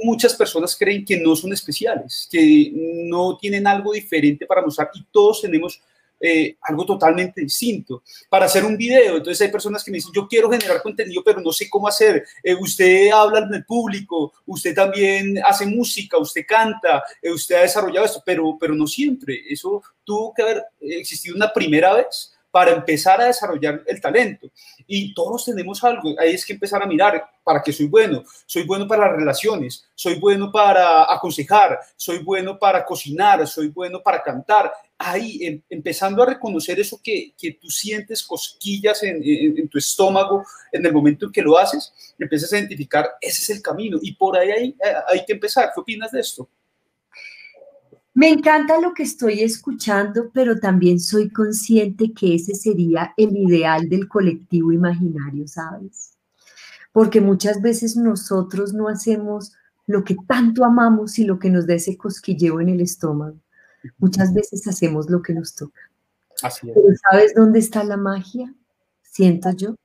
muchas personas creen que no son especiales, que no tienen algo diferente para mostrar y todos tenemos eh, algo totalmente distinto para hacer un video. Entonces hay personas que me dicen, yo quiero generar contenido, pero no sé cómo hacer. Eh, usted habla en el público, usted también hace música, usted canta, eh, usted ha desarrollado esto, pero, pero no siempre. Eso tuvo que haber existido una primera vez para empezar a desarrollar el talento. Y todos tenemos algo, ahí es que empezar a mirar para qué soy bueno. Soy bueno para las relaciones, soy bueno para aconsejar, soy bueno para cocinar, soy bueno para cantar. Ahí, em, empezando a reconocer eso que, que tú sientes cosquillas en, en, tu estómago en el momento en que lo haces, empiezas a identificar, ese es el camino. Y por ahí hay, eh, hay que empezar. ¿Qué opinas de esto? Me encanta lo que estoy escuchando, pero también soy consciente que ese sería el ideal del colectivo imaginario, ¿sabes? Porque muchas veces nosotros no hacemos lo que tanto amamos y lo que nos da ese cosquilleo en el estómago. Muchas veces hacemos lo que nos toca. Así es. Pero ¿sabes dónde está la magia? Siento yo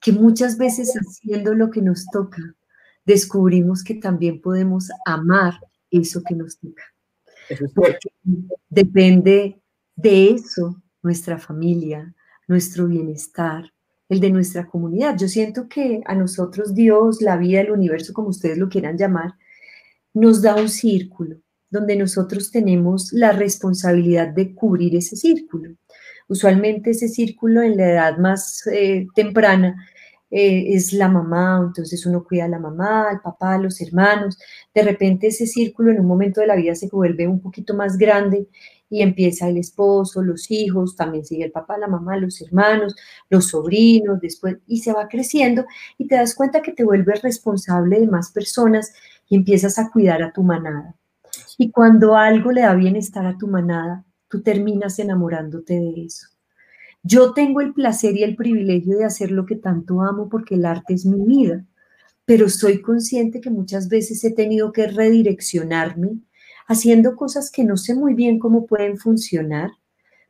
que muchas veces haciendo lo que nos toca, descubrimos que también podemos amar eso que nos toca. Depende de eso nuestra familia, nuestro bienestar, el de nuestra comunidad. Yo siento que a nosotros Dios, la vida, el universo, como ustedes lo quieran llamar, nos da un círculo donde nosotros tenemos la responsabilidad de cubrir ese círculo. Usualmente ese círculo en la edad más eh, temprana eh, es la mamá, entonces uno cuida a la mamá, al papá, a los hermanos. De repente ese círculo en un momento de la vida se vuelve un poquito más grande y empieza el esposo, los hijos, también sigue el papá, la mamá, los hermanos, los sobrinos, después, y se va creciendo y te das cuenta que te vuelves responsable de más personas y empiezas a cuidar a tu manada. Y cuando algo le da bienestar a tu manada, tú terminas enamorándote de eso. Yo tengo el placer y el privilegio de hacer lo que tanto amo porque el arte es mi vida, pero soy consciente que muchas veces he tenido que redireccionarme haciendo cosas que no sé muy bien cómo pueden funcionar,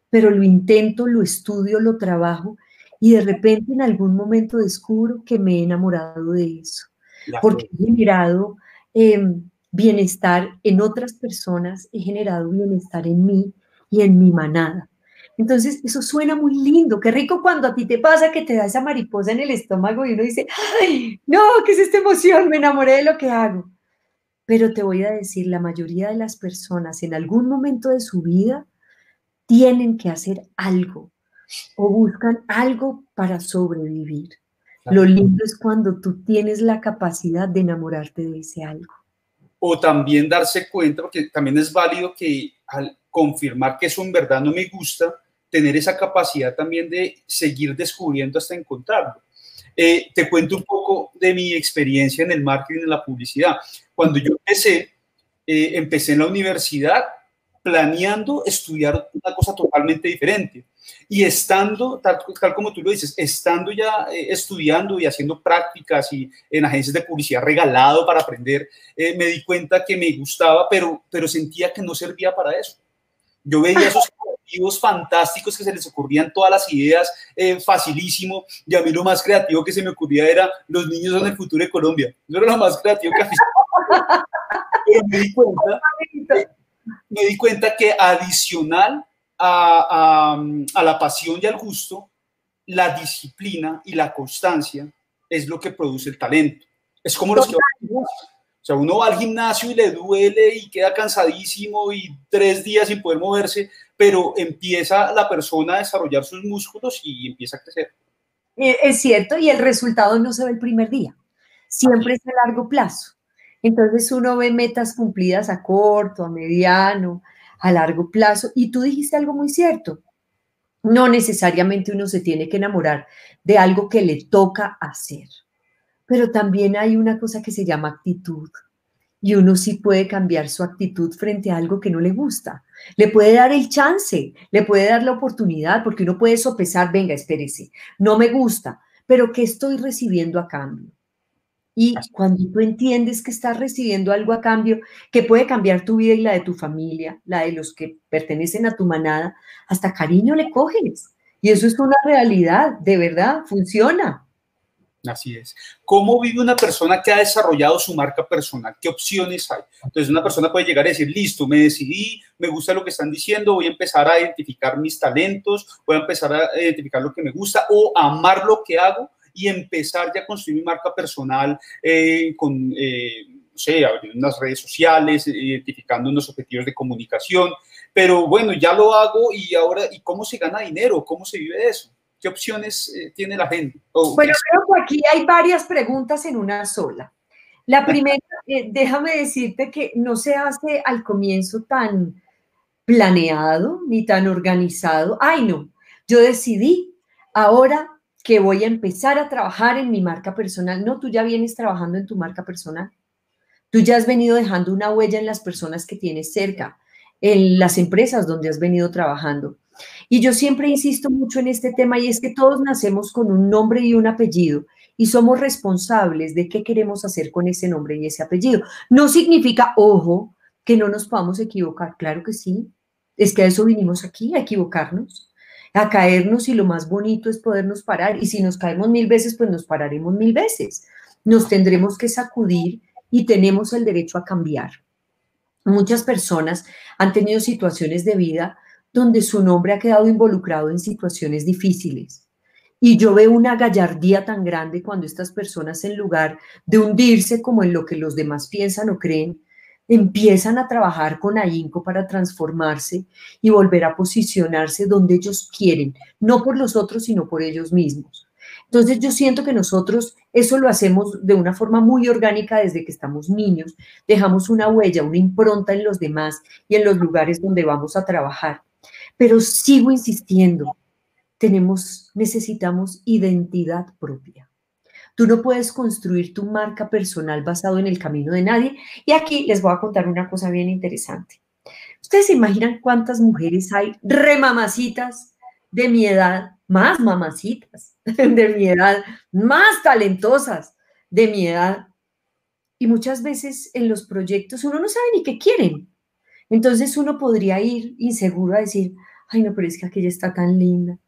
pero lo intento, lo estudio, lo trabajo y de repente en algún momento descubro que me he enamorado de eso, porque he generado em, bienestar en otras personas, he generado bienestar en mí y en mi manada. Entonces, eso suena muy lindo. Qué rico cuando a ti te pasa que te da esa mariposa en el estómago y uno dice, ¡ay, no! ¿Qué es esta emoción? Me enamoré de lo que hago. Pero te voy a decir, la mayoría de las personas en algún momento de su vida tienen que hacer algo o buscan algo para sobrevivir. Lo lindo es cuando tú tienes la capacidad de enamorarte de ese algo. O también darse cuenta, porque también es válido que al confirmar que eso en verdad no me gusta, tener esa capacidad también de seguir descubriendo hasta encontrarlo. Eh, te cuento un poco de mi experiencia en el marketing, en la publicidad. Cuando yo empecé, eh, empecé en la universidad planeando estudiar una cosa totalmente diferente. Y estando, tal, como tú lo dices, estando ya eh, estudiando y haciendo prácticas y en agencias de publicidad regalado para aprender, me di cuenta que me gustaba, pero, pero sentía que no servía para eso. Yo veía esos creativos fantásticos que se les ocurrían todas las ideas eh, facilísimo y a mí lo más creativo que se me ocurría era los niños son el futuro de Colombia. Eso era lo más creativo que Pero me di cuenta, me di cuenta que adicional a, a, a la pasión y al gusto, la disciplina y la constancia es lo que produce el talento. Es como los que o sea, uno va al gimnasio y le duele y queda cansadísimo y tres días sin poder moverse, pero empieza la persona a desarrollar sus músculos y empieza a crecer. Eh, es cierto, y el resultado no se ve el primer día, siempre es a largo plazo. Entonces uno ve metas cumplidas a corto, a mediano, a largo plazo. Y tú dijiste algo muy cierto. No necesariamente uno se tiene que enamorar de algo que le toca hacer pero también hay una cosa que se llama actitud. Y uno sí puede cambiar su actitud frente a algo que no le gusta. Le puede dar el chance, le puede dar la oportunidad, porque uno puede sopesar, venga, espérese, no me gusta, pero ¿qué estoy recibiendo a cambio? Y cuando tú entiendes que estás recibiendo algo a cambio que puede cambiar tu vida y la de tu familia, la de los que pertenecen a tu manada, hasta cariño le coges. Y eso es una realidad, de verdad, funciona. Así es. ¿Cómo vive una persona que ha desarrollado su marca personal? ¿Qué opciones hay? Entonces, una persona puede llegar a decir, listo, me decidí, me gusta lo que están diciendo, voy a empezar a identificar mis talentos, voy a empezar a identificar lo que me gusta o amar lo que hago y empezar ya a construir mi marca personal eh, con, eh, no sé, abriendo unas redes sociales, identificando unos objetivos de comunicación. Pero bueno, ya lo hago y ahora, ¿y cómo se gana dinero? ¿Cómo se vive eso? ¿Qué opciones eh, tiene la gente? bueno, creo que aquí hay varias preguntas en una sola. La primera, eh, déjame decirte que no se hace al comienzo tan planeado ni tan organizado. Ay, no, yo decidí ahora que voy a empezar a trabajar en mi marca personal. No, tú ya vienes trabajando en tu marca personal. Tú ya has venido dejando una huella en las personas que tienes cerca, en las empresas donde has venido trabajando. Y yo siempre insisto mucho en este tema y es que todos nacemos con un nombre y un apellido y somos responsables de qué queremos hacer con ese nombre y ese apellido. No significa, ojo, que no nos podamos equivocar. Claro que sí. Es que a eso vinimos aquí, a equivocarnos, a caernos y lo más bonito es podernos parar. Y si nos caemos mil veces, pues nos pararemos mil veces. Nos tendremos que sacudir y tenemos el derecho a cambiar. Muchas personas han tenido situaciones de vida donde su nombre ha quedado involucrado en situaciones difíciles. Y yo veo una gallardía tan grande cuando estas personas, en lugar de hundirse como en lo que los demás piensan o creen, empiezan a trabajar con ahínco para transformarse y volver a posicionarse donde ellos quieren, no por los otros, sino por ellos mismos. Entonces yo siento que nosotros eso lo hacemos de una forma muy orgánica desde que estamos niños, dejamos una huella, una impronta en los demás y en los lugares donde vamos a trabajar. Pero sigo insistiendo, tenemos, necesitamos identidad propia. Tú no puedes construir tu marca personal basado en el camino de nadie. Y aquí les voy a contar una cosa bien interesante. ¿Ustedes se imaginan cuántas mujeres hay remamacitas de mi edad, más mamacitas de mi edad, más talentosas de mi edad? Y muchas veces en los proyectos uno no sabe ni qué quieren. Entonces uno podría ir inseguro a decir, ay, no, pero es que aquella está tan linda.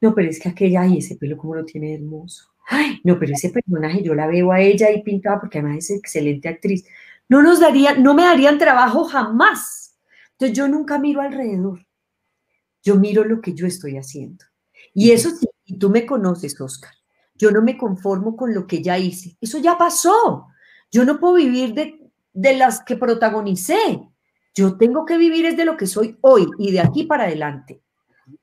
No, pero es que aquella, ay, ese pelo como lo tiene hermoso. Ay, no, pero ese personaje yo la veo a ella ahí pintada porque además es excelente actriz. No nos daría, no me darían trabajo jamás. Entonces yo nunca miro alrededor. Yo miro lo que yo estoy haciendo. Y eso sí, y tú me conoces, Oscar. Yo no me conformo con lo que ya hice. Eso ya pasó. Yo no puedo vivir de, de las que protagonicé. Yo tengo que vivir es de lo que soy hoy y de aquí para adelante.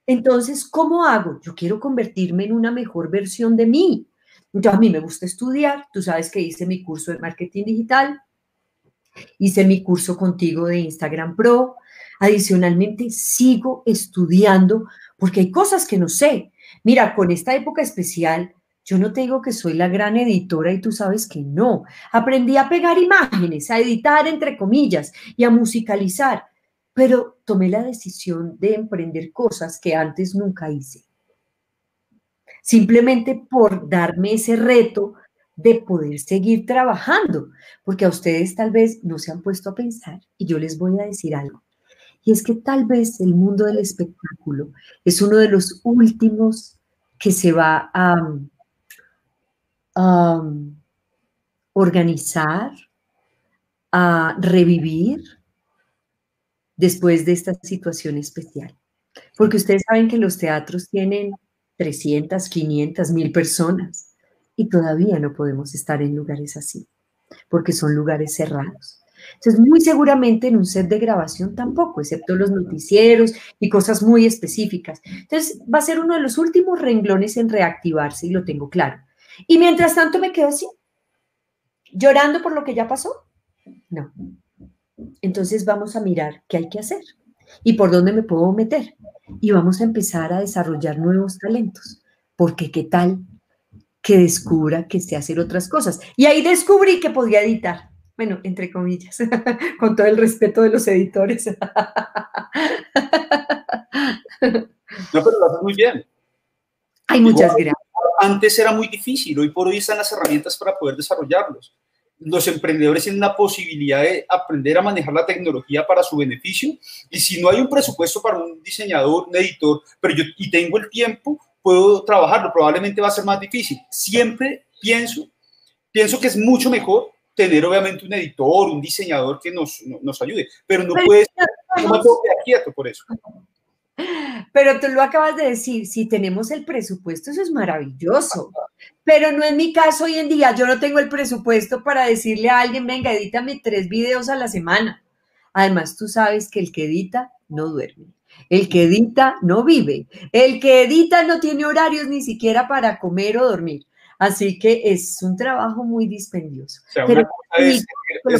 Entonces, ¿cómo hago? Yo quiero convertirme en una mejor versión de mí. Entonces, a mí me gusta estudiar. Tú sabes que hice mi curso de marketing digital. Hice mi curso contigo de Instagram Pro. Adicionalmente, sigo estudiando porque hay cosas que no sé. Mira, con esta época especial, yo no te digo que soy la gran editora y tú sabes que no. Aprendí a pegar imágenes, a editar entre comillas y a musicalizar, pero tomé la decisión de emprender cosas que antes nunca hice. Simplemente por darme ese reto de poder seguir trabajando, porque a ustedes tal vez no se han puesto a pensar y yo les voy a decir algo. Y es que tal vez el mundo del espectáculo es uno de los últimos que se va a organizar, a revivir después de esta situación especial. Porque ustedes saben que los teatros tienen 300, 500, mil personas y todavía no podemos estar en lugares así, porque son lugares cerrados. Entonces, muy seguramente en un set de grabación tampoco, excepto los noticieros y cosas muy específicas. Entonces, va a ser uno de los últimos renglones en reactivarse y lo tengo claro. Y mientras tanto me quedo así, llorando por lo que ya pasó. No. Entonces vamos a mirar qué hay que hacer y por dónde me puedo meter. Y vamos a empezar a desarrollar nuevos talentos. Porque qué tal que descubra que sé hacer otras cosas. Y ahí descubrí que podía editar. Bueno, entre comillas, con todo el respeto de los editores. No, pero lo haces muy bien. Hay muchas gracias antes era muy difícil, hoy por hoy están las herramientas para poder desarrollarlos. Los emprendedores tienen la posibilidad de aprender a manejar la tecnología para su beneficio y si no hay un presupuesto para un diseñador, un editor, pero yo y tengo el tiempo, puedo trabajarlo, probablemente va a ser más difícil. Siempre pienso, pienso que es mucho mejor tener obviamente un editor, un diseñador que nos, nos ayude, pero no puedes, quedar quieto por eso. Pero tú lo acabas de decir, si tenemos el presupuesto, eso es maravilloso. Pero no es mi caso hoy en día. Yo no tengo el presupuesto para decirle a alguien, venga, edítame tres videos a la semana. Además, tú sabes que el que edita no duerme. El que edita no vive. El que edita no tiene horarios ni siquiera para comer o dormir. Así que es un trabajo muy dispendioso. O sea, una cosa es,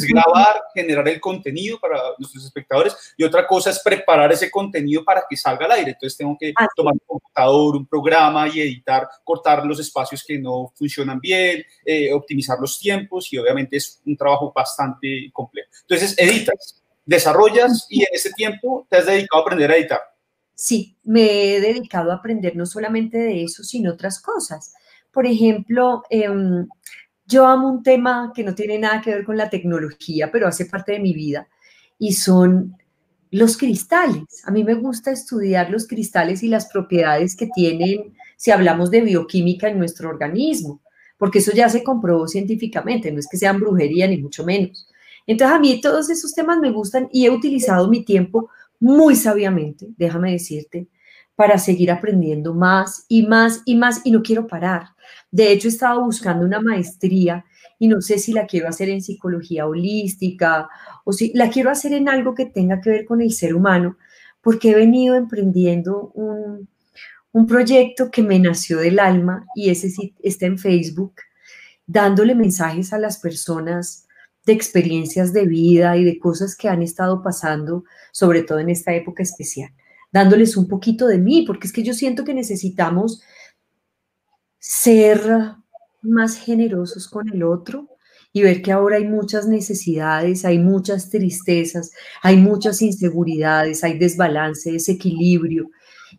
grabar, generar el contenido para nuestros espectadores y otra cosa es preparar ese contenido para que salga al aire. Entonces tengo que tomar un computador, un programa y editar, cortar los espacios que no funcionan bien, eh, optimizar los tiempos y obviamente es un trabajo bastante complejo. Entonces editas, desarrollas y en ese tiempo te has dedicado a aprender a editar. Sí, me he dedicado a aprender no solamente de eso, sino otras cosas por ejemplo, em, yo amo un tema que no tiene nada que ver con la tecnología, pero hace parte de mi vida, y son los cristales. A mí me gusta estudiar los cristales y las propiedades que tienen si hablamos de bioquímica en nuestro organismo, porque eso ya se comprobó científicamente, no es que sean brujería ni mucho menos. Entonces a mí todos esos temas me gustan y he utilizado mi tiempo muy sabiamente, déjame decirte, para seguir aprendiendo más y más y más y no quiero parar. De hecho, he estado buscando una maestría y no sé si la quiero hacer en psicología holística o si la quiero hacer en algo que tenga que ver con el ser humano, porque he venido emprendiendo un, proyecto que me nació del alma y ese sí está en Facebook, dándole mensajes a las personas de experiencias de vida y de cosas que han estado pasando, sobre todo en esta época especial, dándoles un poquito de mí, porque es que yo siento que necesitamos ser más generosos con el otro y ver que ahora hay muchas necesidades, hay muchas tristezas, hay muchas inseguridades, hay desbalance, desequilibrio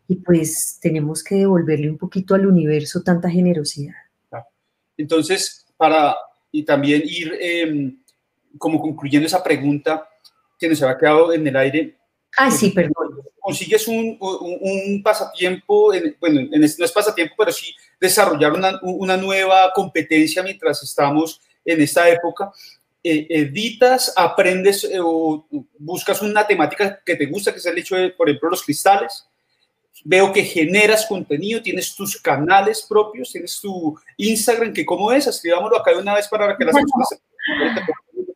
y pues tenemos que devolverle un poquito al universo tanta generosidad. Entonces, para y también ir em, como concluyendo esa pregunta que nos había quedado en el aire. Ah, sí, perdón. Consigues un, un, pasatiempo, bueno, en este, no es pasatiempo, pero sí desarrollar una, una nueva competencia mientras estamos en esta época, eh, editas, aprendes eh, o buscas una temática que te gusta, que es el hecho de, por ejemplo, los cristales. Veo que generas contenido, tienes tus canales propios, tienes tu Instagram, que cómo es, escribámoslo acá de una vez para que las personas...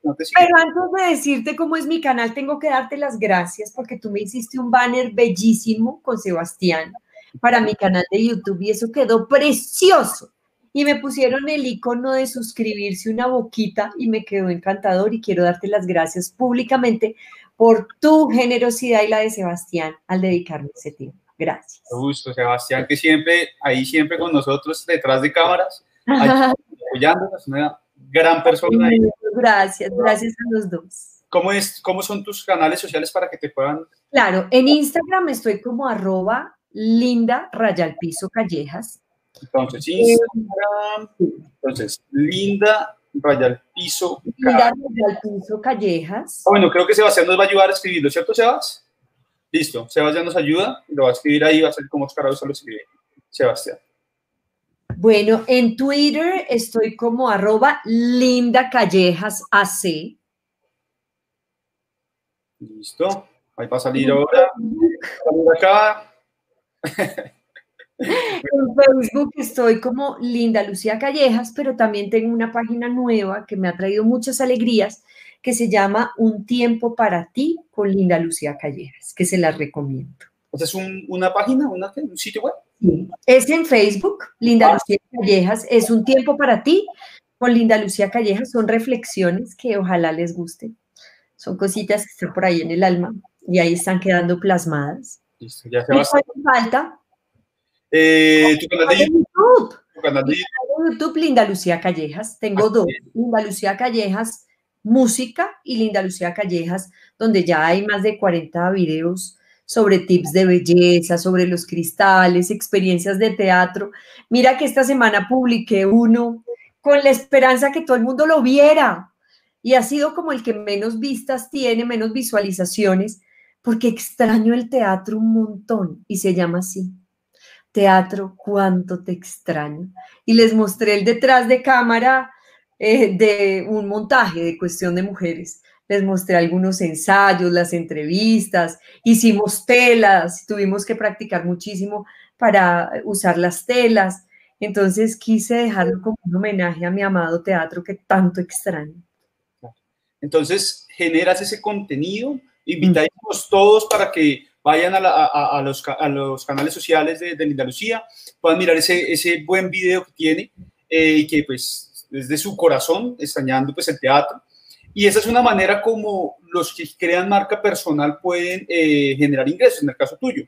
Pero antes de decirte cómo es mi canal, tengo que darte las gracias porque tú me hiciste un banner bellísimo con Sebastián para mi canal de YouTube y eso quedó precioso. Y me pusieron el icono de suscribirse, una boquita, y me quedó encantador. Y quiero darte las gracias públicamente por tu generosidad y la de Sebastián al dedicarme ese tiempo. Gracias. Gusto, Sebastián, que siempre, ahí siempre con nosotros, detrás de cámaras, apoyándonos, una gran persona. Gracias, gracias a los dos. ¿Cómo, es, ¿Cómo son tus canales sociales para que te puedan...? Claro, en Instagram estoy como arroba linda rayalpiso callejas. Entonces, Instagram, entonces, linda rayalpiso Linda rayalpiso callejas. Ah, bueno, creo que Sebastián nos va a ayudar a escribirlo, ¿cierto, Sebas? Listo, Sebastián nos ayuda, lo va a escribir ahí, va a ser como Oscar se lo escribe. Sebastián. Bueno, en Twitter estoy como arroba Linda Callejas AC. Listo. Ahí va a salir ahora. acá. En Facebook estoy como Linda Lucía Callejas, pero también tengo una página nueva que me ha traído muchas alegrías, que se llama Un tiempo para ti con Linda Lucía Callejas, que se las recomiendo. ¿Es una página, una, un sitio web? Es en Facebook, Linda ah. Lucía Callejas, es un tiempo para ti con Linda Lucía Callejas, son reflexiones que ojalá les gusten, son cositas que están por ahí en el alma y ahí están quedando plasmadas. Listo, ya se va. falta? Eh, tu canal de YouTube. Tu canal de YouTube, Linda Lucía Callejas. Tengo dos, Linda Lucía Callejas Música y Linda Lucía Callejas, donde ya hay más de 40 videos sobre tips de belleza, sobre los cristales, experiencias de teatro. Mira que esta semana publiqué uno con la esperanza que todo el mundo lo viera y ha sido como el que menos vistas tiene, menos visualizaciones, porque extraño el teatro un montón y se llama así. Teatro, cuánto te extraño. Y les mostré el detrás de cámara eh, de un montaje de cuestión de mujeres les mostré algunos ensayos, las entrevistas, hicimos telas, tuvimos que practicar muchísimo para usar las telas. Entonces quise dejarlo como un homenaje a mi amado teatro que tanto extraño. Entonces generas ese contenido, invitamos todos para que vayan a, los, canales sociales de, Linda Lucía, puedan mirar ese, ese buen video que tiene eh, y que pues desde su corazón, extrañando pues el teatro, y esa es una manera como los que crean marca personal pueden eh, generar ingresos, en el caso tuyo.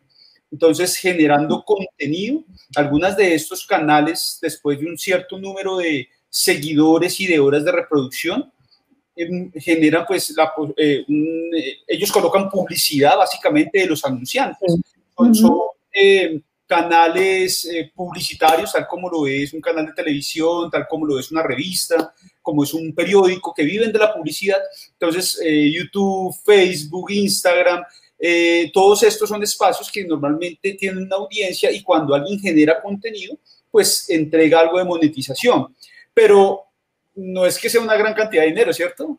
Entonces, generando contenido, algunas de estos canales, después de un cierto número de seguidores y de horas de reproducción, em, generan pues, la, eh, eh, ellos colocan publicidad básicamente de los anunciantes. Son, canales publicitarios, tal como lo es un canal de televisión, tal como lo es una revista, como es un periódico que viven de la publicidad, entonces eh, YouTube, Facebook, Instagram, eh, todos estos son espacios que normalmente tienen una audiencia y cuando alguien genera contenido, pues entrega algo de monetización. Pero no es que sea una gran cantidad de dinero, ¿cierto?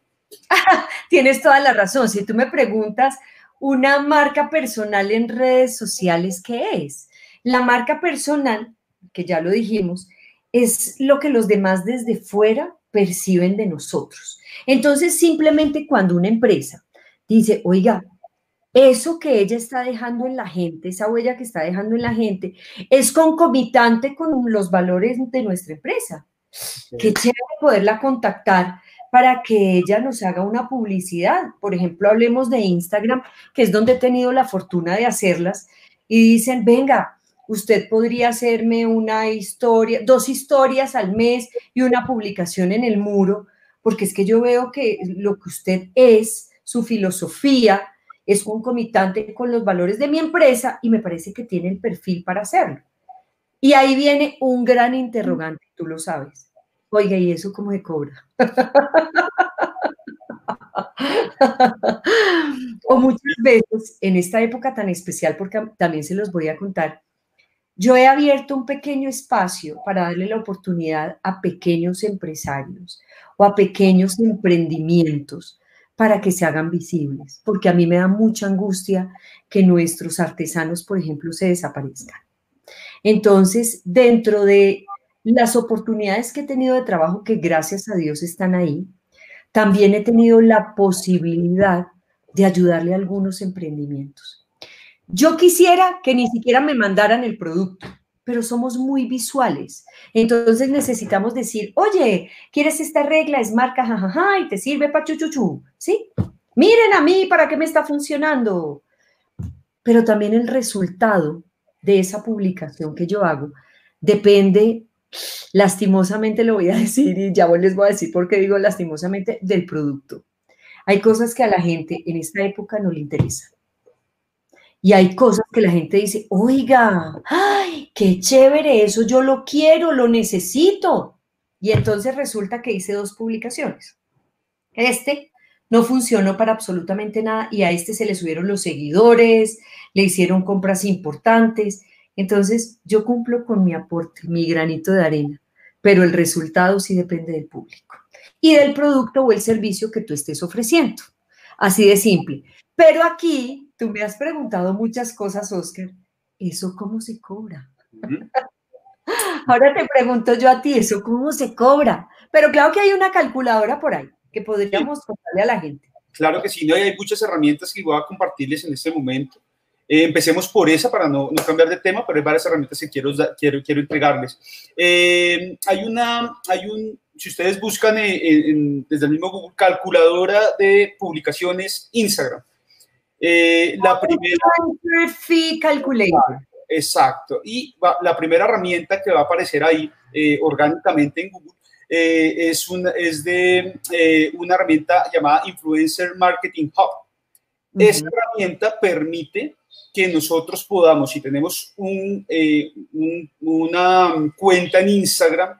Tienes toda la razón. Si tú me preguntas, una marca personal en redes sociales, ¿qué es? La marca personal, que ya lo dijimos, es lo que los demás desde fuera perciben de nosotros. Entonces, simplemente cuando una empresa dice, oiga, eso que ella está dejando en la gente, esa huella que está dejando en la gente, es concomitante con los valores de nuestra empresa. Qué chévere poderla contactar para que ella nos haga una publicidad. Por ejemplo, hablemos de Instagram, que es donde he tenido la fortuna de hacerlas, y dicen, venga, usted podría hacerme una historia, dos historias al mes y una publicación en el muro, porque es que yo veo que lo que usted es, su filosofía, es concomitante con los valores de mi empresa y me parece que tiene el perfil para hacerlo. Y ahí viene un gran interrogante, tú lo sabes. Oiga, ¿y eso cómo se cobra? O muchas veces, en esta época tan especial, porque también se los voy a contar, yo he abierto un pequeño espacio para darle la oportunidad a pequeños empresarios o a pequeños emprendimientos para que se hagan visibles, porque a mí me da mucha angustia que nuestros artesanos, por ejemplo, se desaparezcan. Entonces, dentro de las oportunidades que he tenido de trabajo, que gracias a Dios están ahí, también he tenido la posibilidad de ayudarle a algunos emprendimientos. Yo quisiera que ni siquiera me mandaran el producto, pero somos muy visuales. Entonces necesitamos decir, oye, ¿quieres esta regla? Es marca, jajaja, y te sirve para chuchuchu, ¿sí? Miren a mí para qué me está funcionando. Pero también el resultado de esa publicación que yo hago depende, lastimosamente lo voy a decir y ya les voy a decir por qué digo lastimosamente, del producto. Hay cosas que a la gente en esta época no le interesan. Y hay cosas que la gente dice, oiga, ay, qué chévere, eso yo lo quiero, lo necesito. Y entonces resulta que hice dos publicaciones. Este no funcionó para absolutamente nada y a este se le subieron los seguidores, le hicieron compras importantes. Entonces yo cumplo con mi aporte, mi granito de arena, pero el resultado sí depende del público y del producto o el servicio que tú estés ofreciendo. Así de simple. Pero aquí tú me has preguntado muchas cosas, Oscar. ¿Eso cómo se cobra? Ahora te pregunto yo a ti, ¿eso cómo se cobra? Pero claro que hay una calculadora por ahí que podríamos contarle a la gente. Claro que sí, no, hay muchas herramientas que voy a compartirles en este momento. Eh, empecemos por esa para no, no, cambiar de tema, pero hay varias herramientas que quiero, quiero, quiero entregarles. Eh, hay, una, hay un, si ustedes buscan desde el mismo Google, calculadora de publicaciones Instagram. Eh, la primera... Calculator. Exacto. Y la primera herramienta que va a aparecer ahí eh, orgánicamente en Google eh, es, una, es de una herramienta llamada Influencer Marketing Hub. Esta herramienta permite que nosotros podamos, si tenemos un, una cuenta en Instagram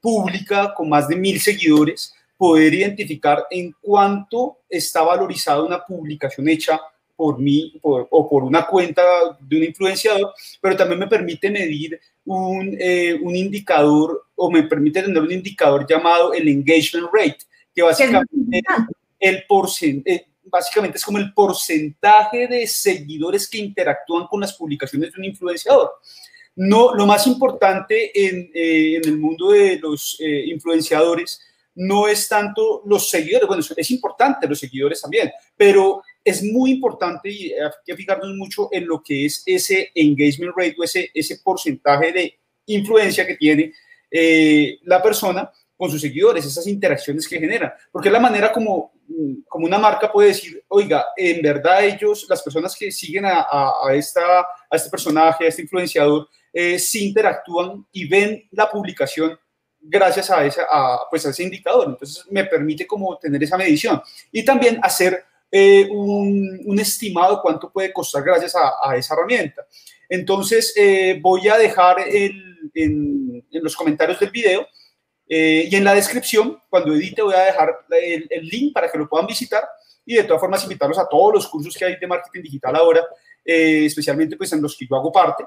pública con más de mil seguidores, poder identificar en cuánto está valorizada una publicación hecha por mí o por una cuenta de un influenciador, pero también me permite medir un, eh, un, indicador o me permite tener un indicador llamado el engagement rate, que básicamente, el eh, básicamente es como el porcentaje de seguidores que interactúan con las publicaciones de un influenciador. No, lo más importante en, eh, en el mundo de los influenciadores no es tanto los seguidores, bueno, es importante los seguidores también, pero es muy importante y hay que fijarnos mucho en lo que es ese engagement rate o ese, ese porcentaje de influencia que tiene eh, la persona con sus seguidores, esas interacciones que genera, porque es la manera como, como una marca puede decir, oiga, en verdad ellos, las personas que siguen a, esta, a este personaje, a este influenciador, eh, sí interactúan y ven la publicación gracias a, ese, pues a ese indicador. Entonces me permite como tener esa medición y también hacer eh, un, un, estimado cuánto puede costar gracias a, esa herramienta. Entonces eh, voy a dejar el, en, en, los comentarios del video eh, y en la descripción, cuando edite, voy a dejar el, el, link para que lo puedan visitar y de todas formas invitarlos a todos los cursos que hay de marketing digital ahora, especialmente pues en los que yo hago parte,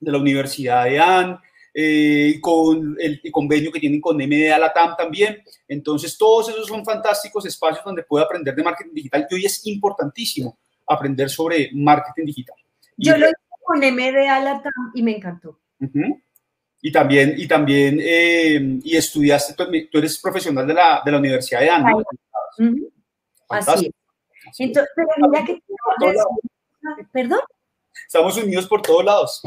de la Universidad de AN, eh, con el, convenio que tienen con MDA Latam también. Entonces, todos esos son fantásticos espacios donde puedo aprender de marketing digital, que hoy es importantísimo aprender sobre marketing digital. Yo lo hice con MDA Latam y me encantó. Y también, y también, eh, y estudiaste, tú, eres profesional de la, de la Universidad de Anda. Así es. Entonces, pero mira que... ¿Perdón? Estamos unidos por todos lados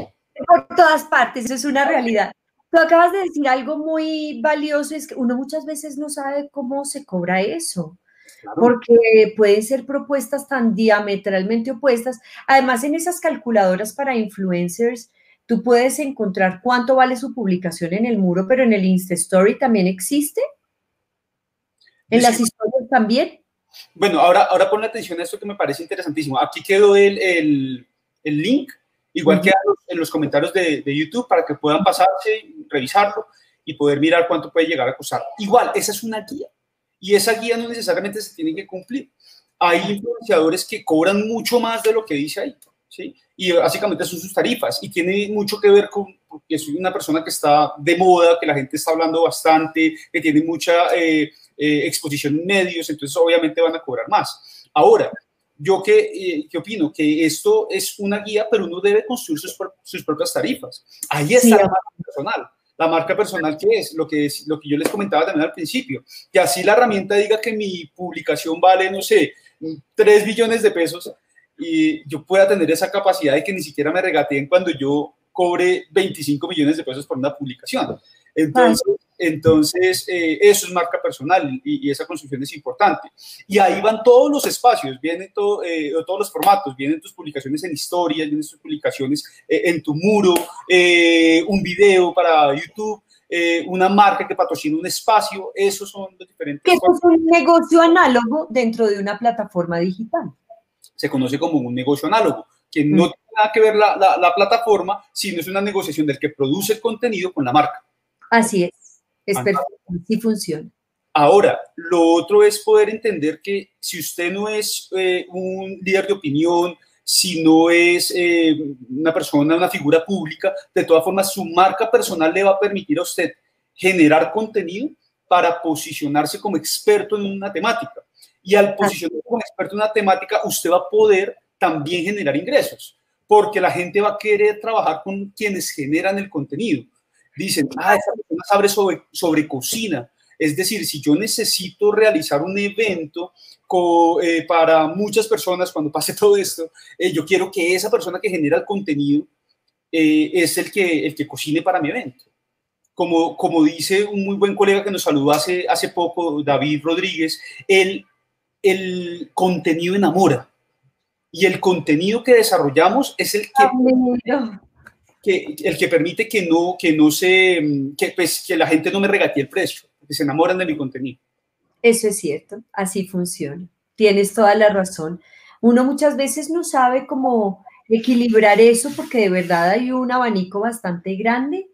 por todas partes, eso es una realidad. Tú acabas de decir algo muy valioso, es que uno muchas veces no sabe cómo se cobra eso, porque pueden ser propuestas tan diametralmente opuestas. Además, en esas calculadoras para influencers, tú puedes encontrar cuánto vale su publicación en el muro, pero en el Insta Story también existe. En las historias también. Bueno, ahora, ahora pon atención a esto que me parece interesantísimo. Aquí quedó el, el, el link Igual que en los comentarios de, YouTube para que puedan pasarse, revisarlo y poder mirar cuánto puede llegar a costar. Igual, esa es una guía y esa guía no necesariamente se tiene que cumplir. hay influenciadores que cobran mucho más de lo que dice ahí, ¿sí? Y básicamente son sus tarifas y tiene mucho que ver con que soy una persona que está de moda, que la gente está hablando bastante, que tiene mucha eh, eh, exposición en medios, entonces obviamente van a cobrar más. Ahora, yo qué, eh, qué, opino, que esto es una guía, pero uno debe construir sus, sus propias tarifas. Ahí está la marca personal. La marca personal, ¿qué es? Lo que, es, lo que yo les comentaba también al principio, que así la herramienta diga que mi publicación vale, no sé, 3 billones de pesos y yo pueda tener esa capacidad de que ni siquiera me regateen cuando yo cobre 25 millones de pesos por una publicación. Entonces, entonces eh, eso es marca personal y, esa construcción es importante. Y ahí van todos los espacios, vienen todo, eh, todos los formatos, vienen tus publicaciones en historias, vienen tus publicaciones eh, en tu muro, un video para YouTube. una marca que patrocina un espacio, esos son los diferentes. Que es un negocio análogo dentro de una plataforma digital. Se conoce como un negocio análogo, que no mm. tiene nada que ver la, la, la plataforma, sino es una negociación del que produce el contenido con la marca. Así es. Es perfecto, sí funciona. Ahora, lo otro es poder entender que si usted no es eh, un líder de opinión, si no es eh, una persona, una figura pública, de todas formas su marca personal le va a permitir a usted generar contenido para posicionarse como experto en una temática. Y al posicionarse como experto en una temática, usted va a poder también generar ingresos, porque la gente va a querer trabajar con quienes generan el contenido dicen, ah, esta persona sabe sobre, sobre cocina. Es decir, si yo necesito realizar un evento eh, para muchas personas cuando pase todo esto, eh, yo quiero que esa persona que genera el contenido eh, es el que, el que cocine para mi evento. Como, como dice un muy buen colega que nos saludó hace, hace poco, David Rodríguez, el, el contenido enamora. Y el contenido que desarrollamos es el que que, el que permite que no, que no se, que, pues, que la gente no me regatee el precio, que se enamoran de mi contenido. Eso es cierto, así funciona. Tienes toda la razón. Uno muchas veces no sabe cómo equilibrar eso porque de verdad hay un abanico bastante grande,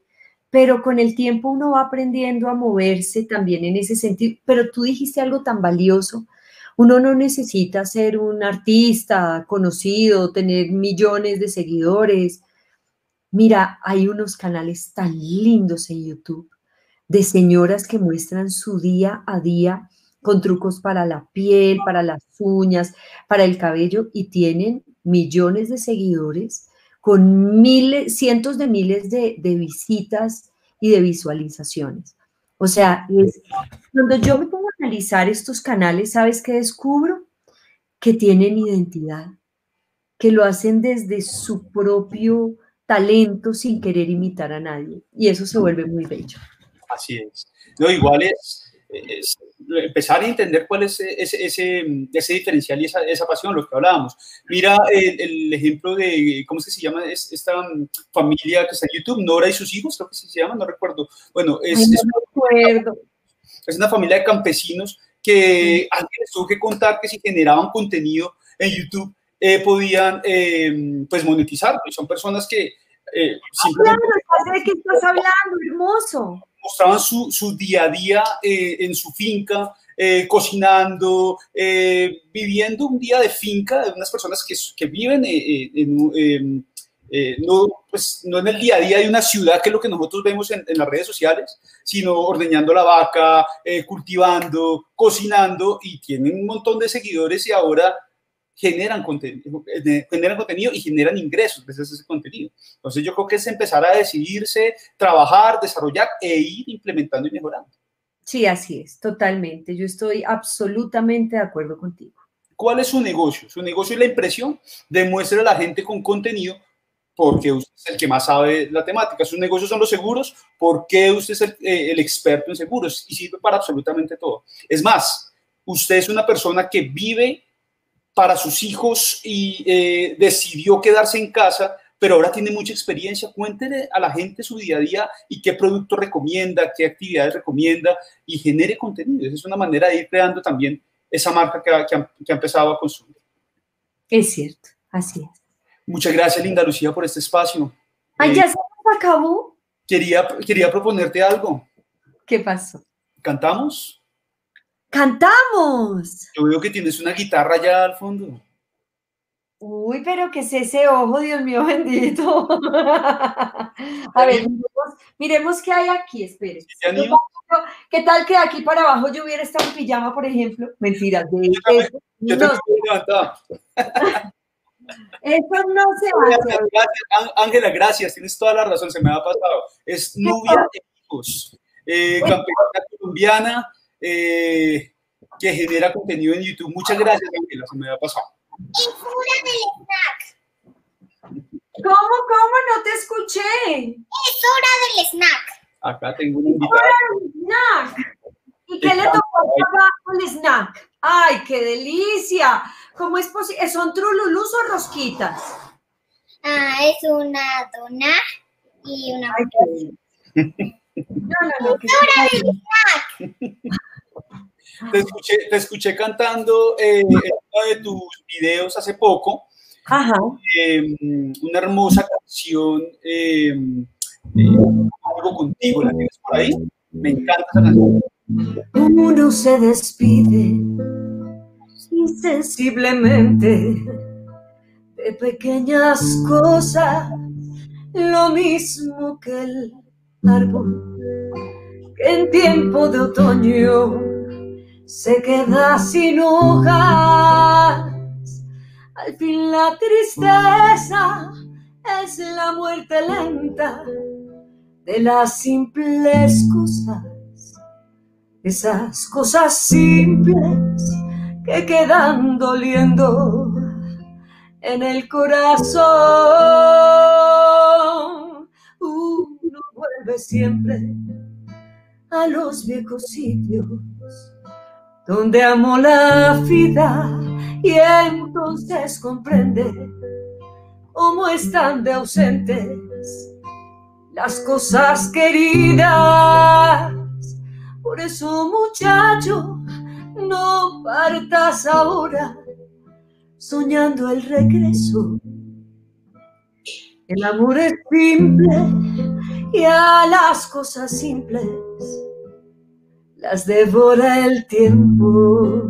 pero con el tiempo uno va aprendiendo a moverse también en ese sentido. Pero tú dijiste algo tan valioso. Uno no necesita ser un artista conocido, tener millones de seguidores, Mira, hay unos canales tan lindos en YouTube de señoras que muestran su día a día con trucos para la piel, para las uñas, para el cabello y tienen millones de seguidores con miles, cientos de miles de, visitas y de visualizaciones. O sea, cuando yo me pongo a analizar estos canales, ¿sabes qué descubro? Que tienen identidad, que lo hacen desde su propio talento sin querer imitar a nadie. Y eso se vuelve muy bello. Así es. No, igual es, empezar a entender cuál es ese, ese, ese diferencial y esa, esa, pasión, lo que hablábamos. Mira el, ejemplo de, ¿cómo es que se llama esta familia que está en YouTube? Nora y sus hijos, creo que se llama, no recuerdo. Bueno, es, es, una, es una familia de campesinos que alguien les tuvo que contar que si generaban contenido en YouTube eh, podían eh, pues monetizar. Son personas que eh, simplemente ¿de qué estás hablando? Hermoso. Mostraban su, su día a día en su finca, cocinando, viviendo un día de finca de unas personas que, que viven en, no, pues, no en el día a día de una ciudad, que es lo que nosotros vemos en, en las redes sociales, sino ordeñando la vaca, cultivando, cocinando y tienen un montón de seguidores y ahora generan contenido, eh, generan contenido y generan ingresos gracias a ese contenido. Entonces yo creo que es empezar a decidirse, trabajar, desarrollar e ir implementando y mejorando. Sí, así es, totalmente. Yo estoy absolutamente de acuerdo contigo. ¿Cuál es su negocio? Su negocio es la impresión. Demuestre a la gente con contenido porque usted es el que más sabe la temática. Sus negocios son los seguros, porque usted es el, eh, el experto en seguros y sirve para absolutamente todo. Es más, usted es una persona que vive para sus hijos y eh, decidió quedarse en casa, pero ahora tiene mucha experiencia. Cuéntele a la gente su día a día y qué producto recomienda, qué actividades recomienda y genere contenido. Esa es una manera de ir creando también esa marca que ha, que ha, empezado a construir. Es cierto, así es. Muchas gracias, Linda Lucía, por este espacio. Ay, ya eh, se acabó. Quería, quería proponerte algo. ¿Qué pasó? ¿Cantamos? Cantamos. Yo veo que tienes una guitarra allá al fondo. Uy, pero ¿qué es ese ojo, Dios mío bendito? A ver, miremos, qué hay aquí, espere. ¿Qué tal que aquí para abajo yo hubiera estado en pijama, por ejemplo? Mentiras, de eso, yo no, eso no se hace. Ángela, gracias, tienes toda la razón, se me ha pasado. Es Nubia de Hijos, eh, campeona colombiana eh, que genera contenido en YouTube. Muchas gracias, Ángela, se me ha pasado. Es hora del snack. ¿Cómo, cómo? No te escuché. Es hora del snack. Acá tengo un invitado. snack. ¿Y qué le tocó a el snack? ¡Ay, qué delicia! ¿Cómo es posible? ¿Son trululus o rosquitas? Ah, es una dona y una... Ay, no, no, no. hora del snack! Te escuché, te escuché cantando eh, en uno de tus videos hace poco. Ajá. Eh, una hermosa canción, eh, algo contigo, ¿la tienes por ahí? Me encanta esa canción. Uno se despide insensiblemente de pequeñas cosas, lo mismo que el árbol que en tiempo de otoño se queda sin hojas. Al fin la tristeza es la muerte lenta de las simples cosas, esas cosas simples que quedan doliendo en el corazón. Uno vuelve siempre a los viejos sitios donde amo la vida y entonces comprende cómo están de ausentes las cosas queridas. Por eso, muchacho, no partas ahora soñando el regreso. El amor es simple y a las cosas simples las devora el tiempo.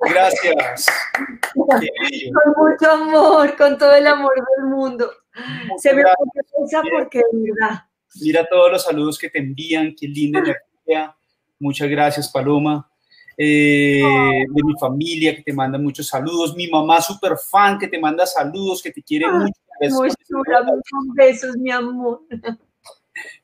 Gracias. Con mucho amor, con todo el amor del mundo. Se me esa porque verdad. Mira todos los saludos que te envían, qué linda energía. Muchas gracias, Paloma. Eh, de mi familia que te manda muchos saludos, mi mamá super fan que te manda saludos, que te quiere mucho muchos besos, mi amor.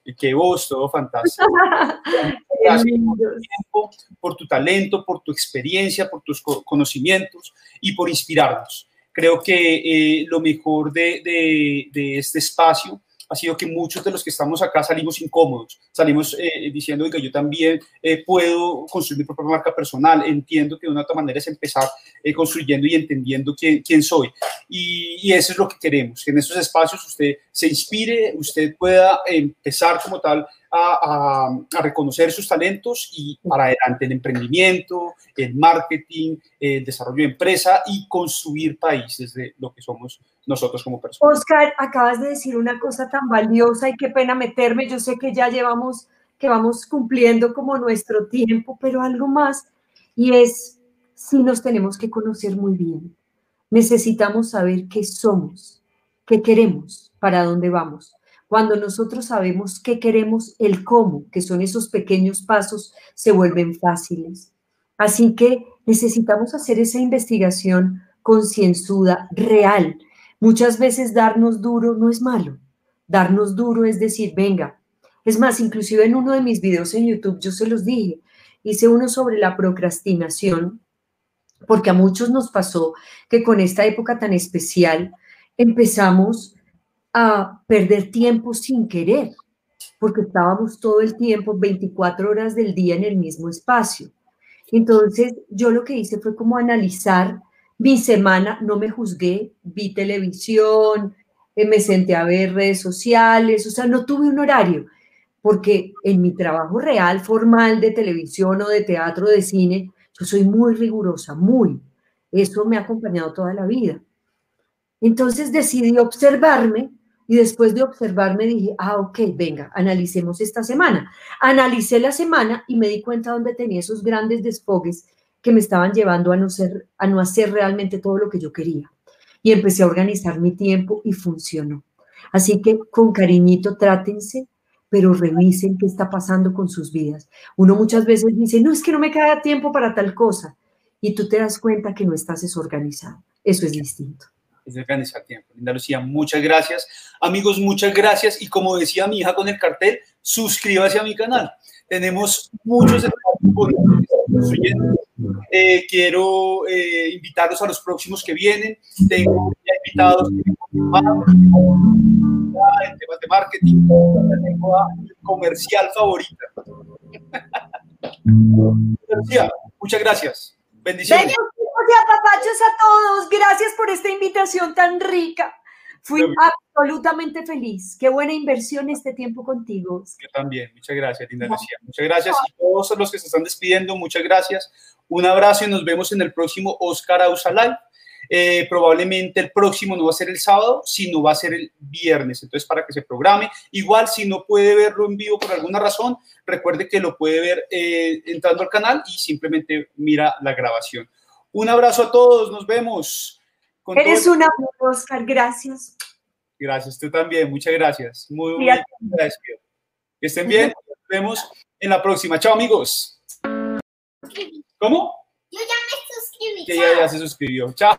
Y qué vos, todo fantástico. Gracias por tu tiempo, por tu talento, por tu experiencia, por tus conocimientos y por inspirarnos. Creo que eh, lo mejor de, de, de este espacio ha sido que muchos de los que estamos acá salimos incómodos, salimos eh, diciendo que yo también eh, puedo construir mi propia marca personal, entiendo que de una otra manera es empezar eh, construyendo y entendiendo quién, quién soy. Y, y, eso es lo que queremos, que en esos espacios usted se inspire, usted pueda empezar como tal a, reconocer sus talentos y para adelante el emprendimiento, el marketing, el desarrollo de empresa y construir países de lo que somos nosotros como personas. Oscar, acabas de decir una cosa tan valiosa y qué pena meterme. Yo sé que ya llevamos, que vamos cumpliendo como nuestro tiempo, pero algo más y es si nos tenemos que conocer muy bien. Necesitamos saber qué somos, qué queremos, para dónde vamos. Cuando nosotros sabemos qué queremos, el cómo, que son esos pequeños pasos, se vuelven fáciles. Así que necesitamos hacer esa investigación concienzuda, real. Muchas veces darnos duro no es malo. Darnos duro es decir, venga. Es más, inclusive en uno de mis videos en YouTube yo se los dije, hice uno sobre la procrastinación, porque a muchos nos pasó que con esta época tan especial empezamos a perder tiempo sin querer, porque estábamos todo el tiempo, 24 horas del día en el mismo espacio. Entonces, yo lo que hice fue como analizar mi semana, no me juzgué, vi televisión, eh, me senté a ver redes sociales, o sea, no tuve un horario, porque en mi trabajo real, formal de televisión o de teatro, de cine, yo soy muy rigurosa, muy. Eso me ha acompañado toda la vida. Entonces decidí observarme Y después de observar me dije, ah, ok, venga, analicemos esta semana. Analicé la semana y me di cuenta dónde tenía esos grandes desfogues que me estaban llevando a no, ser, a no hacer realmente todo lo que yo quería. Y empecé a organizar mi tiempo y funcionó. Así que con cariñito trátense, pero revisen qué está pasando con sus vidas. Uno muchas veces dice, no, es que no me queda tiempo para tal cosa. Y tú te das cuenta que no estás desorganizado. Eso es distinto es organizar tiempo. Linda Lucía, muchas gracias. Amigos, muchas gracias. Y como decía mi hija con el cartel, suscríbase a mi canal. Tenemos muchos eh, quiero eh, invitarlos a los próximos que vienen. Tengo ya invitados en temas de marketing. Tengo a comercial favorita. Lucía, muchas gracias. Bendiciones y apapachos a todos. Gracias por esta invitación tan rica. Fui absolutamente feliz. Qué buena inversión este tiempo contigo. Yo también. Muchas gracias, Linda Lucía. Muchas gracias. Y todos los que se están despidiendo, muchas gracias. Un abrazo y nos vemos en el próximo Oscar Ausa Live. Eh, probablemente el próximo no va a ser el sábado, sino va a ser el viernes. Entonces, para que se programe. Igual, si no puede verlo en vivo por alguna razón, recuerde que lo puede ver eh, entrando al canal y simplemente mira la grabación. Un abrazo a todos, nos vemos. Eres un amor, Oscar, gracias. Gracias, tú también, muchas gracias. Muy, muy gracias. Que estén bien, nos vemos en la próxima. Chao, amigos. ¿Cómo? Yo ya me suscribí. Que ya se suscribió. Chao.